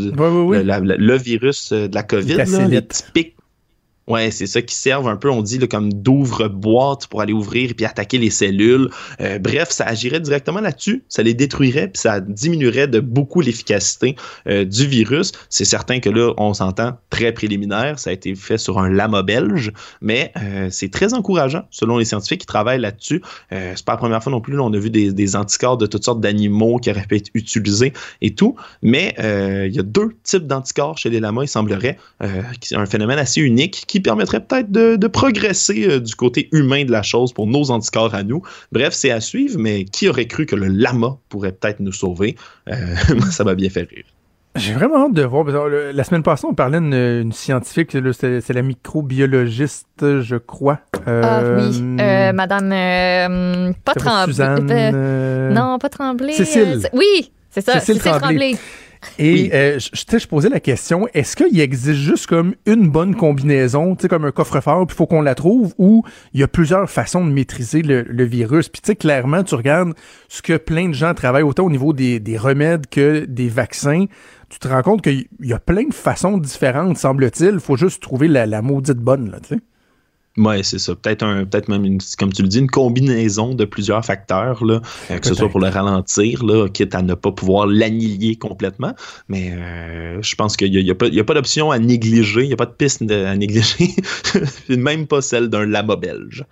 le, la- le virus euh, de la COVID, là, les petits pics Ouais, c'est ça qui servent un peu, on dit, comme d'ouvre-boîte pour aller ouvrir et puis attaquer les cellules. Euh, bref, ça agirait directement là-dessus, ça les détruirait puis ça diminuerait de beaucoup l'efficacité euh, du virus. C'est certain que là, on s'entend très préliminaire, ça a été fait sur un lama belge, mais euh, c'est très encourageant selon les scientifiques qui travaillent là-dessus. C'est pas la première fois non plus, là, on a vu des, des anticorps de toutes sortes d'animaux qui auraient pu être utilisés et tout, mais il y a deux types d'anticorps chez les lamas, il semblerait, un phénomène assez unique qui permettrait peut-être de, de progresser euh, du côté humain de la chose pour nos anticorps à nous. Bref, c'est à suivre, mais qui aurait cru que le lama pourrait peut-être nous sauver? Euh, ça m'a bien fait rire. J'ai vraiment hâte de voir. euh, La semaine passée, on parlait d'une une scientifique, c'est la microbiologiste, je crois. Ah oui, euh, Madame, euh, pas Tremblay. Suzanne, Non, pas Tremblay. Cécile. euh, oui, c'est ça, Cécile Cécile, Tremblay. Tremblay. Et euh, je, je sais, je posais la question, est-ce qu'il existe juste comme une bonne combinaison, tu sais, comme un coffre-fort, puis il faut qu'on la trouve, ou il y a plusieurs façons de maîtriser le, le virus? Puis tu sais, clairement, tu regardes ce que plein de gens travaillent, autant au niveau des, des remèdes que des vaccins, tu te rends compte qu'il y a plein de façons différentes, semble-t-il. Il faut juste trouver la, la maudite bonne, là, tu sais. Ouais, c'est ça. Peut-être un, peut-être même, une- comme tu le dis, une combinaison de plusieurs facteurs, là, euh, que ce soit pour le ralentir, là, quitte à ne pas pouvoir l'annihiler complètement. Mais euh, je pense qu'il n'y a, y a pas, d'option à négliger, il n'y a pas de piste à négliger, même pas celle d'un lama belge.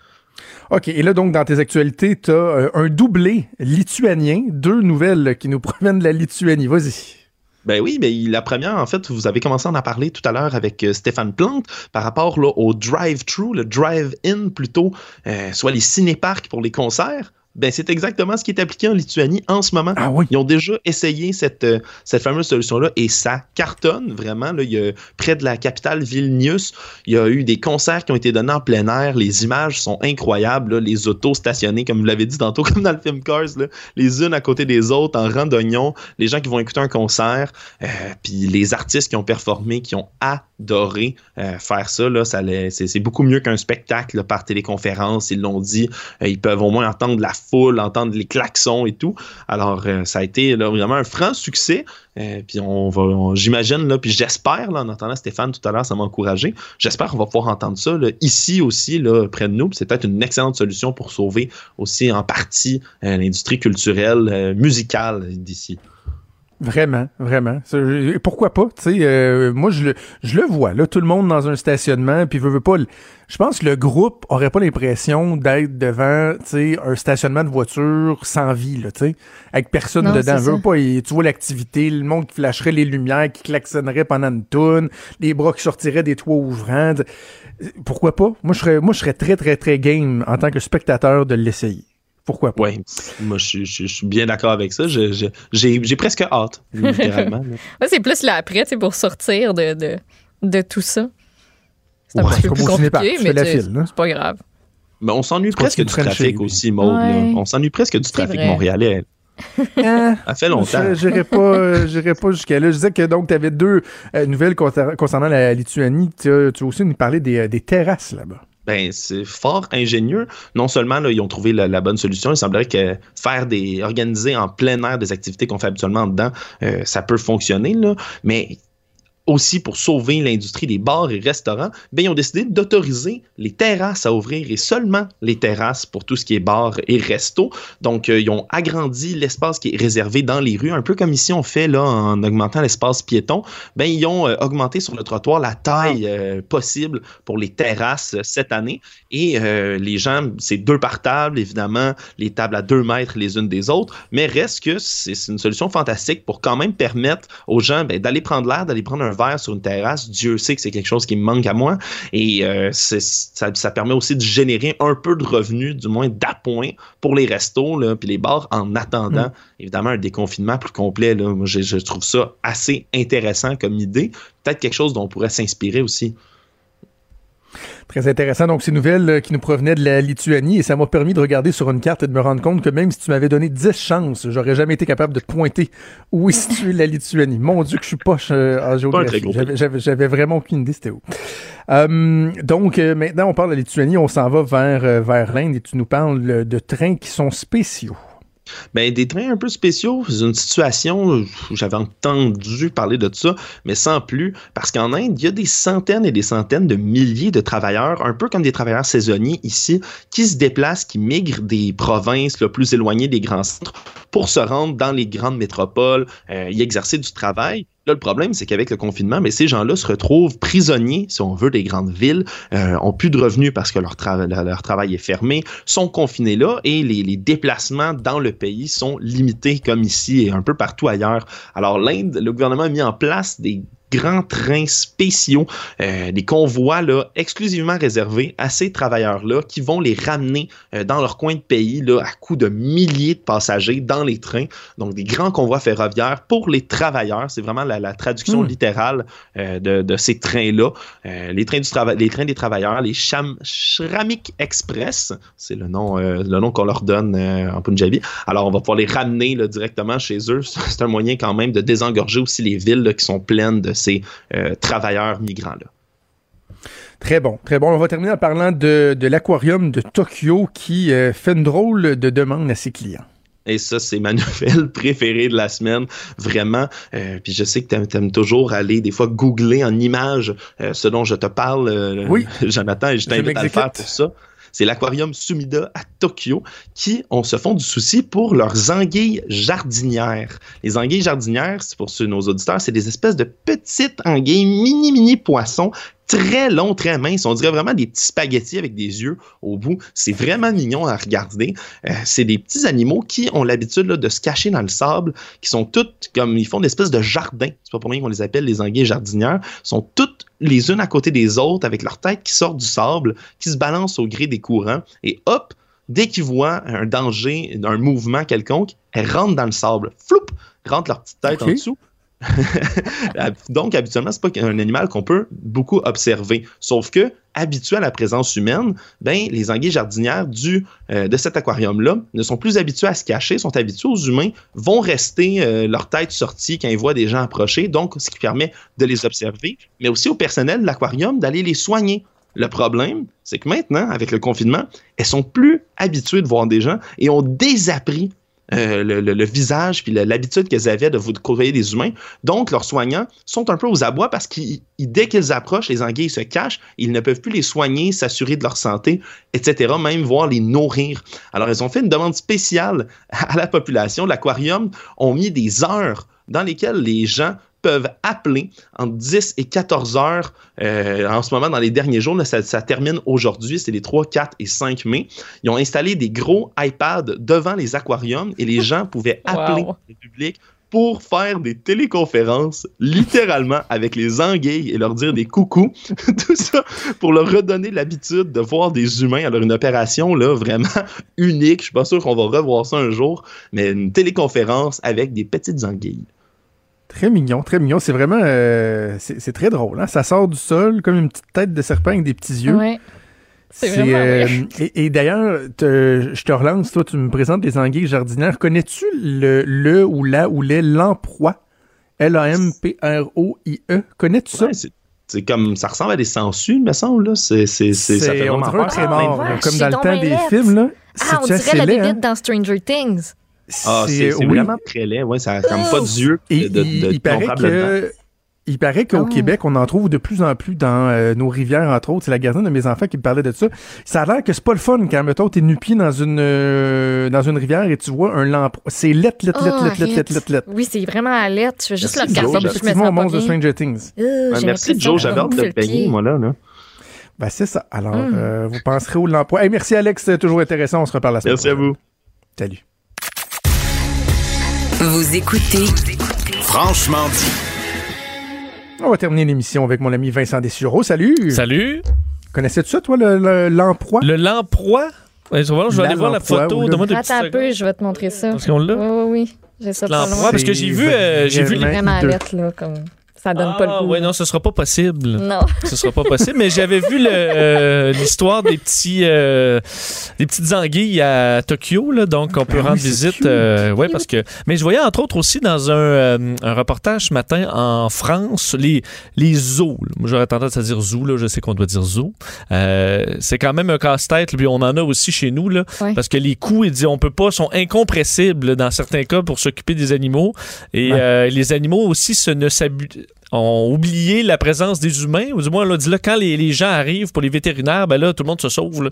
OK, et là, donc, dans tes actualités, tu as un doublé lituanien, deux nouvelles qui nous proviennent de la Lituanie. Vas-y. Ben oui, mais la première, en fait, vous avez commencé à en parler tout à l'heure avec euh, Stéphane Plante par rapport au drive-thru, le drive-in plutôt, euh, soit les cinéparcs pour les concerts. Ben, c'est exactement ce qui est appliqué en Lituanie en ce moment. Ils ont déjà essayé cette, euh, cette fameuse solution-là et ça cartonne vraiment. Là, il y a, près de la capitale Vilnius, il y a eu des concerts qui ont été donnés en plein air. Les images sont incroyables. là. les autos stationnées, comme vous l'avez dit tantôt, comme dans le film Cars, là, les unes à côté des autres en rang d'oignon. Les gens qui vont écouter un concert, euh, puis les artistes qui ont performé, qui ont adoré euh, faire ça. Là, ça c'est, beaucoup mieux qu'un spectacle par téléconférence. Ils l'ont dit. Euh, ils peuvent au moins entendre la foule, entendre les klaxons et tout. Alors, euh, ça a été là, vraiment un franc succès. Euh, puis on va, j'imagine, là, puis j'espère, là, en entendant Stéphane tout à l'heure, ça m'a encouragé. J'espère qu'on va pouvoir entendre ça là, ici aussi, là, près de nous. C'est peut-être une excellente solution pour sauver aussi en partie euh, l'industrie culturelle, euh, musicale d'ici. Vraiment, vraiment. Pourquoi pas? Tu sais, euh, moi, je le, je le vois, là, tout le monde dans un stationnement, puis veut, veut pas. Je pense que le groupe aurait pas l'impression d'être devant, tu sais, un stationnement de voiture sans vie, là, tu sais, avec personne Non, dedans. Veut pas, et tu vois l'activité, le monde qui flasherait les lumières, qui klaxonnerait pendant une toune, les bras qui sortiraient des toits ouvrants. Pourquoi pas? Moi, je serais, moi, je serais très, très, très game en tant que spectateur de l'essayer. Pourquoi pas? Ouais, moi, je, suis- je suis- je suis bien d'accord avec ça. Je- je- J'ai j'ai presque hâte, littéralement. c'est plus l'après, tu sais, pour sortir de, de, de tout ça. C'est un Ouais, petit peu comme plus compliqué, mais c'est pas grave. Mais on s'ennuie presque du trafic aussi. Ouais. On s'ennuie presque du trafic vrai. montréalais. Hein? Ça fait longtemps. Je- J'irai pas, euh, pas jusqu'à là. Je disais que donc tu avais deux euh, nouvelles concer- concernant la Lituanie. Tu as, tu as aussi nous parlé des, euh, des terrasses là-bas. Ben, c'est fort ingénieux. Non seulement là, ils ont trouvé la, bonne solution, il semblerait que faire des organiser en plein air des activités qu'on fait habituellement dedans, euh, ça peut fonctionner là, mais aussi pour sauver l'industrie des bars et restaurants, ben, ils ont décidé d'autoriser les terrasses à ouvrir et seulement les terrasses pour tout ce qui est bar et resto. Donc, euh, ils ont agrandi l'espace qui est réservé dans les rues, un peu comme ici on fait là en augmentant l'espace piéton. Ben, ils ont euh, augmenté sur le trottoir la taille euh, possible pour les terrasses cette année. Et les gens, c'est deux par table, évidemment, les tables à deux mètres les unes des autres, mais reste que c'est c'est une solution fantastique pour quand même permettre aux gens ben, d'aller prendre l'air, d'aller prendre un verre sur une terrasse. Dieu sait que c'est quelque chose qui me manque à moi. Et euh, ça, ça permet aussi de générer un peu de revenus, du moins d'appoint, pour les restos là, puis les bars en attendant, Mm. évidemment, un déconfinement plus complet. Là. Moi, je, je trouve ça assez intéressant comme idée. Peut-être quelque chose dont on pourrait s'inspirer aussi. Très intéressant. Donc, ces nouvelles euh, qui nous provenaient de la Lituanie et ça m'a permis de regarder sur une carte et de me rendre compte que même si tu m'avais donné 10 chances, j'aurais jamais été capable de te pointer où est située la Lituanie. Mon Dieu, que je suis poche euh, en géographie. J'avais- vraiment aucune idée c'était où. Euh, donc, euh, maintenant, on parle de la Lituanie, on s'en va vers, vers l'Inde et tu nous parles de trains qui sont spéciaux. Ben, des trains un peu spéciaux, c'est une situation où j'avais entendu parler de ça, mais sans plus, parce qu'en Inde, il y a des centaines et des centaines de milliers de travailleurs, un peu comme des travailleurs saisonniers ici, qui se déplacent, qui migrent des provinces plus éloignées des grands centres pour se rendre dans les grandes métropoles, euh, y exercer du travail. Là, le problème, c'est qu'avec le confinement, mais ces gens-là se retrouvent prisonniers, si on veut, des grandes villes, euh, ont plus de revenus parce que leur, tra- leur- leur travail est fermé, sont confinés là et les déplacements dans le pays sont limités comme ici et un peu partout ailleurs. Alors l'Inde, le gouvernement a mis en place des grands trains spéciaux, euh, des convois là, exclusivement réservés à ces travailleurs-là qui vont les ramener euh, dans leur coin de pays là, à coût de milliers de passagers dans les trains. Donc des grands convois ferroviaires pour les travailleurs. C'est vraiment la, la traduction Mm. littérale euh, de, de ces trains-là. Les, trains du trava- les trains des travailleurs, les Sham Shramik Express, c'est le nom, le nom qu'on leur donne en Punjabi. Alors on va pouvoir les ramener là, directement chez eux. C'est un moyen quand même de désengorger aussi les villes là, qui sont pleines de ces euh, travailleurs migrants-là. Très bon, très bon. On va terminer en parlant de, de l'aquarium de Tokyo qui euh, fait une drôle de demande à ses clients. Et ça, c'est ma nouvelle préférée de la semaine, vraiment. Euh, puis je sais que tu aimes, toujours aller des fois googler en images euh, ce dont je te parle, Oui. Jonathan, et je t'invite à le faire pour ça. C'est l'aquarium Sumida à Tokyo qui on se font du souci pour leurs anguilles jardinières. Les anguilles jardinières, c'est pour ceux, nos auditeurs, c'est des espèces de petites anguilles, mini mini poissons très longs, très minces. On dirait vraiment des petits spaghettis avec des yeux au bout. C'est vraiment mignon à regarder. Euh, c'est des petits animaux qui ont l'habitude de se cacher dans le sable, qui sont toutes comme ils font des espèces de jardins. C'est pas pour rien qu'on les appelle les anguilles jardinières. sont toutes les unes à côté des autres avec leur tête qui sort du sable, qui se balance au gré des courants et hop, dès qu'ils voient un danger, un mouvement quelconque, elles rentrent dans le sable. Floup, rentrent leur petite tête en dessous. Donc, habituellement, c'est pas un animal qu'on peut beaucoup observer. Sauf que, habitués à la présence humaine, ben, les anguilles jardinières du, euh, de cet aquarium-là ne sont plus habitués à se cacher, sont habitués aux humains, vont rester euh, leur tête sortie quand ils voient des gens approcher, donc ce qui permet de les observer, mais aussi au personnel de l'aquarium d'aller les soigner Le problème, c'est que maintenant, avec le confinement, elles sont plus habituées de voir des gens et ont désappris euh, le, visage puis l'habitude qu'elles avaient de vous côtoyer des humains. Donc, leurs soignants sont un peu aux abois parce que dès qu'ils approchent, les anguilles se cachent, ils ne peuvent plus les soigner, s'assurer de leur santé, etc., même voir les nourrir. Alors, ils ont fait une demande spéciale à la population. L'aquarium ont mis des heures dans lesquelles les gens peuvent appeler entre 10 et 14 heures euh, en ce moment dans les derniers jours. là, ça, ça termine aujourd'hui, c'est les 3, 4 et 5 mai. Ils ont installé des gros iPads devant les aquariums et les gens pouvaient appeler Wow. le public pour faire des téléconférences littéralement avec les anguilles et leur dire des coucous. Tout ça pour leur redonner l'habitude de voir des humains. Alors une opération là vraiment unique. Je suis pas sûr qu'on va revoir ça un jour, mais une téléconférence avec des petites anguilles. Très mignon, très mignon. C'est vraiment. euh, c'est très drôle. hein. Ça sort du sol comme une petite tête de serpent avec des petits yeux. Ouais. C'est vraiment euh, vrai. et, et d'ailleurs, je te relance, toi, tu me présentes les anguilles jardinières. Connais-tu le, le ou la ou les lamproie? L-A-M-P-R-O-I-E. Connais-tu ça? Ouais, c'est- c'est comme ça ressemble à des sangsues, me semble là. C'est c'est c'est ça C'est- fait on vraiment trémor, ouais, là, comme dans le temps des films. Là. Ah, on dirait la bébite hein? dans Stranger Things. Ah, c'est c'est oui. vraiment très laid. Ouais, ça a comme pas d'yeux Et de, de, il, de il paraît que il paraît qu'au Ah. Québec, on en trouve de plus en plus dans euh, nos rivières, entre autres. C'est la gardienne de mes enfants qui me parlait de ça. Ça a l'air que c'est pas le fun quand, mettons, t'es nu-pied dans une euh, dans une rivière et tu vois un lampe. C'est lettre, lettre, lettre, Oh, lettre, lettre, lettre, lettre, lettre. Oui, c'est vraiment à l'aide. Je vais juste Merci, le regarder. Au pas monstre de. Stranger Things. Euh, merci Joe, j'avais hâte de le payer, moi là. là. Ben, c'est ça. Alors, Hmm. euh, vous penserez au l'emploi. Hey, merci, Alex. C'est toujours intéressant. On se reparle la semaine Merci à vous. Salut. Vous écoutez Franchement dit. On va terminer l'émission avec mon ami Vincent Dessureau. Salut. Salut. Connaissais-tu ça, toi, le- le- l'emploi? Le lamproie. Ouais, je vais je vais La aller voir la photo. ou le- Donne-moi des Attends un petites peu, je vais te montrer ça. Parce qu'on l'a? Oui, oui, oui. J'ai ça L'emploi, parce que j'ai vu, euh, j'ai vu les- vraiment lettre, là, comme ça donne pas le Ah, goût. ouais, non, ce sera pas possible. Non. Ce sera pas possible. Mais j'avais vu euh, l'histoire des petits, euh, des petites anguilles à Tokyo, là, donc on peut Ah oui, rendre visite. euh, ouais, parce que. Mais je voyais entre autres aussi dans un, euh, un reportage ce matin en France les les zoos. j'aurais tendance à dire zoo. Là, je sais qu'on doit dire zoo. Euh, c'est quand même un casse-tête. Puis on en a aussi chez nous là, Ouais. parce que les coûts, il dit, on peut pas, sont incompressibles dans certains cas pour s'occuper des animaux. Et Ouais. euh, les animaux aussi se ne s'abu- ont oublié la présence des humains, ou du moins, là, dit là, quand les, les gens arrivent pour les vétérinaires, ben là, tout le monde se sauve. là.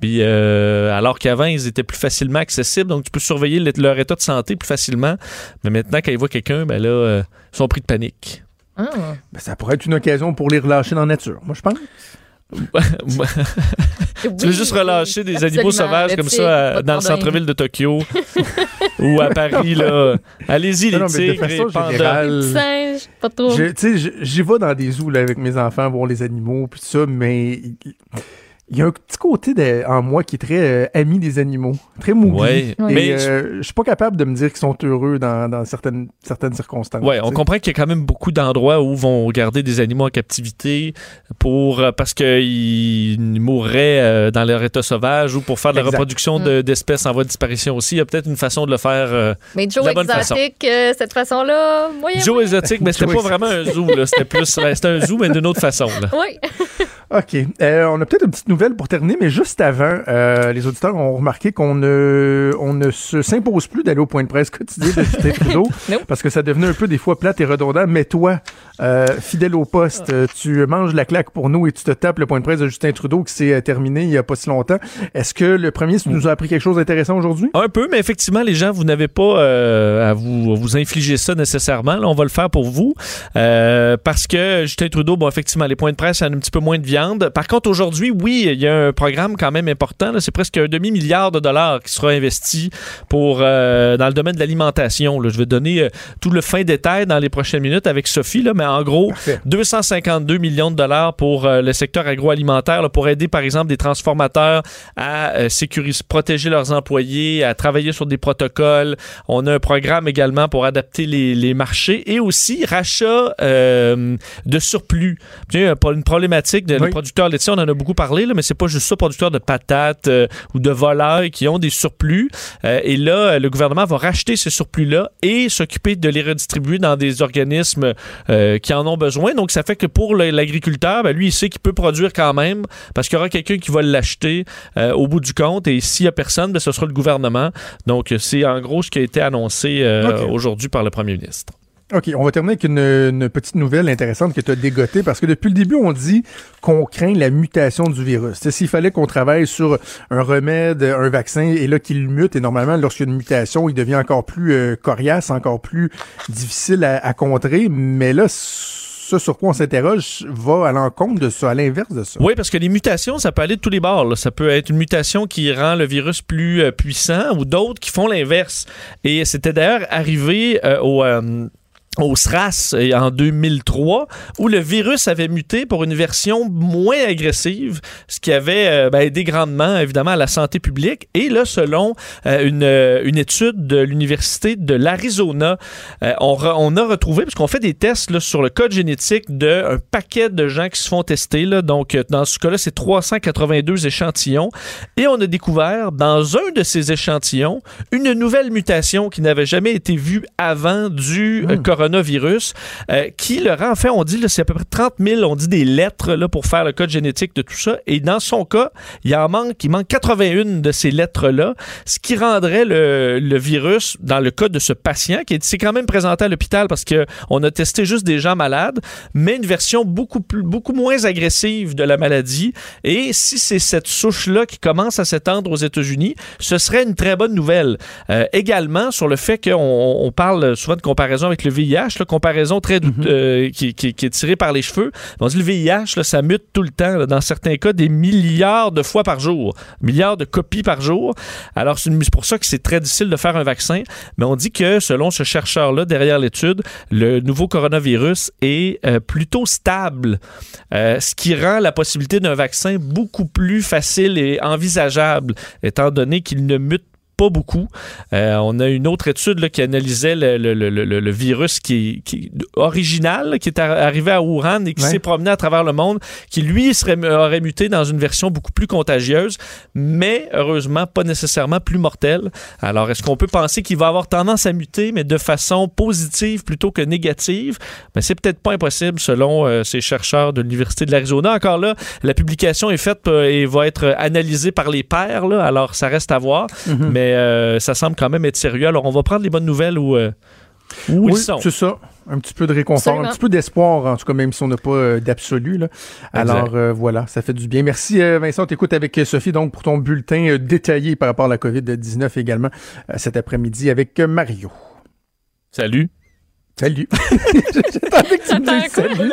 Puis, euh, alors qu'avant, ils étaient plus facilement accessibles, donc tu peux surveiller le- leur état de santé plus facilement. Mais maintenant, quand ils voient quelqu'un, ben là, euh, ils sont pris de panique. Ah. Ben, ça pourrait être une occasion pour les relâcher dans la nature, moi, je pense. tu veux juste relâcher des animaux sauvages comme ça à- de dans le centre-ville de Tokyo ou à Paris, là. Allez-y, les Non, tigres, les pandas. pas trop. Je- Tu sais, je- j'y vais dans des zoos là, avec mes enfants, voir les animaux, puis ça, mais il y a un petit côté de- en moi qui est très euh, ami des animaux, très. Ouais, Et mais euh, je suis pas capable de me dire qu'ils sont heureux dans, dans certaines, certaines circonstances. Ouais, on sais. comprend qu'il y a quand même beaucoup d'endroits où vont garder des animaux en captivité pour euh, parce qu'ils mourraient euh, dans leur état sauvage ou pour faire de la Exact. reproduction de- d'espèces en voie de disparition aussi. Il y a peut-être une façon de le faire. euh, Mais Joe de la bonne façon. exotique, euh, cette façon-là, moyen. Joe exotique, mais c'était pas vraiment un zoo. là. C'était plus, c'était un zoo mais d'une autre façon. là. Oui. OK. Euh, on a peut-être une petite nouvelle pour terminer, mais juste avant, euh, les auditeurs ont remarqué qu'on ne, on ne se s'impose plus d'aller au point de presse quotidien de Justin Trudeau parce que ça devenait un peu des fois plate et redondant. Mais toi, euh, fidèle au poste, euh, tu manges la claque pour nous et tu te tapes le point de presse de Justin Trudeau qui s'est euh, terminé il y a pas si longtemps. Est-ce que le premier nous a appris quelque chose d'intéressant aujourd'hui? Un peu, mais effectivement, les gens, vous n'avez pas euh, à, vous, à vous infliger ça nécessairement. Là, on va le faire pour vous. Euh, parce que Justin Trudeau, bon, effectivement, les points de presse, il y a un petit peu moins de viande. Par contre, aujourd'hui, oui, il y a un programme quand même important. C'est presque un demi-milliard de dollars qui sera investi pour dans le domaine de l'alimentation. Je vais donner tout le fin détail dans les prochaines minutes avec Sophie, là, mais en gros, Parfait. 252 millions de dollars pour euh, le secteur agroalimentaire, là, pour aider, par exemple, des transformateurs à euh, sécuriser, protéger leurs employés, à travailler sur des protocoles. On a un programme également pour adapter les, les marchés et aussi rachat euh, de surplus. Tu sais, une problématique de les producteurs laitiers, on en a beaucoup parlé, là, mais c'est pas juste ça, producteurs de patates ou de volailles qui ont des surplus. Et là, le gouvernement va racheter ces surplus-là et s'occuper de les redistribuer dans des organismes euh, qui en ont besoin. Donc, ça fait que pour l'agriculteur, ben, lui, il sait qu'il peut produire quand même parce qu'il y aura quelqu'un qui va l'acheter euh, au bout du compte. Et s'il y a personne, ben, ce sera le gouvernement. Donc, c'est en gros ce qui a été annoncé euh, aujourd'hui par le premier ministre. OK, on va terminer avec une, petite nouvelle intéressante que tu as dégotée parce que depuis le début, on dit qu'on craint la mutation du virus. S'il fallait qu'on travaille sur un remède, un vaccin, et là qu'il mute, et normalement, lorsqu'il y a une mutation, il devient encore plus euh, coriace, encore plus difficile à, contrer. Mais là, ce sur quoi on s'interroge va à l'encontre de ça, à l'inverse de ça. Oui, parce que les mutations, ça peut aller de tous les bords. Ça peut être une mutation qui rend le virus plus euh, puissant ou d'autres qui font l'inverse. Et c'était d'ailleurs arrivé euh, au... au SRAS euh, en 2003, où le virus avait muté pour une version moins agressive, ce qui avait euh, ben, aidé grandement, évidemment, à la santé publique. Et là, selon euh, une, une étude de l'Université de l'Arizona, euh, on, a retrouvé, parce qu'on fait des tests là, sur le code génétique d'un paquet de gens qui se font tester. Là, donc, dans ce cas-là, c'est 382 échantillons. Et on a découvert, dans un de ces échantillons, une nouvelle mutation qui n'avait jamais été vue avant du euh, coronavirus, euh, qui le rend, en fait, on dit, c'est à peu près 30 000, on dit des lettres là, pour faire le code génétique de tout ça. Et dans son cas, il en manque, il manque 81 de ces lettres-là, ce qui rendrait le, le virus, dans le cas de ce patient, qui est- s'est quand même présenté à l'hôpital parce qu'on a testé juste des gens malades, mais une version beaucoup, plus, beaucoup moins agressive de la maladie. Et si c'est cette souche-là qui commence à s'étendre aux États-Unis, ce serait une très bonne nouvelle. Euh, également, sur le fait qu'on on parle souvent de comparaison avec le VIH, là, comparaison très doute- euh, qui, qui- qui est tirée par les cheveux. On dit le VIH, là, ça mute tout le temps, là, dans certains cas, des milliards de fois par jour, milliards de copies par jour. Alors, c'est pour ça que c'est très difficile de faire un vaccin. Mais on dit que, selon ce chercheur-là, derrière l'étude, le nouveau coronavirus est euh, plutôt stable, euh, ce qui rend la possibilité d'un vaccin beaucoup plus facile et envisageable, étant donné qu'il ne mute pas beaucoup. Euh, on a une autre étude là, qui analysait le, le- le- le- le virus qui, qui original, qui est ar- arrivé à Wuhan et qui Ouais. s'est promené à travers le monde, qui lui serait, aurait muté dans une version beaucoup plus contagieuse, mais heureusement pas nécessairement plus mortelle. Alors, est-ce qu'on peut penser qu'il va avoir tendance à muter, mais de façon positive plutôt que négative? Mais c'est peut-être pas impossible selon euh, ces chercheurs de l'Université de l'Arizona. Encore là, la publication est faite euh, et va être analysée par les pairs, là, alors ça reste à voir, Mhm. mais euh, ça semble quand même être sérieux. Alors, on va prendre les bonnes nouvelles où, euh, où oui, ils sont. c'est ça. Un petit peu de réconfort, Absolument. un petit peu d'espoir, en tout cas, même si on n'a pas euh, d'absolu. Alors, euh, voilà, ça fait du bien. Merci, euh, Vincent. On t'écoute avec Sophie, donc, pour ton bulletin euh, détaillé par rapport à la COVID-19 également euh, cet après-midi avec euh, Mario. Salut. Salut. J'attendais que tu me dises salut.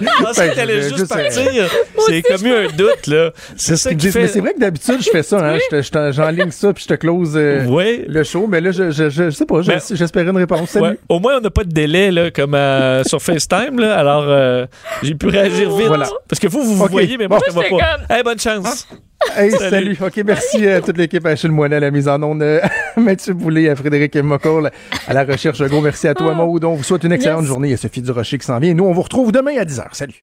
Je pensais Ben, que t'allais je- juste je sais. partir. C'est comme eu un doute, là. C'est ça qui fait... Mais c'est vrai que d'habitude, je fais ça. Hein? J'enligne ça, puis je te close euh, Ouais. le show. Mais là, je, je, je, je sais pas, Ben, j'espérais une réponse. Salut. Ouais. Au moins, on n'a pas de délai là, comme euh, sur FaceTime. Là. Alors, euh, j'ai pu réagir vite. Voilà. Parce que vous, vous vous voyez, mais moi, Bon. je ne te vois pas. j'étais Hey, bonne chance. Hey, Salut. salut. OK, merci à toute l'équipe, à Achille Moinet à la mise en onde, euh, à Mathieu Boulay, à Frédéric Mocoll, à la recherche. Un gros merci à toi, Maud. On vous souhaite une excellente Yes. journée. Il y a Sophie Durocher qui s'en vient. Nous, on vous retrouve demain à 10h. Salut.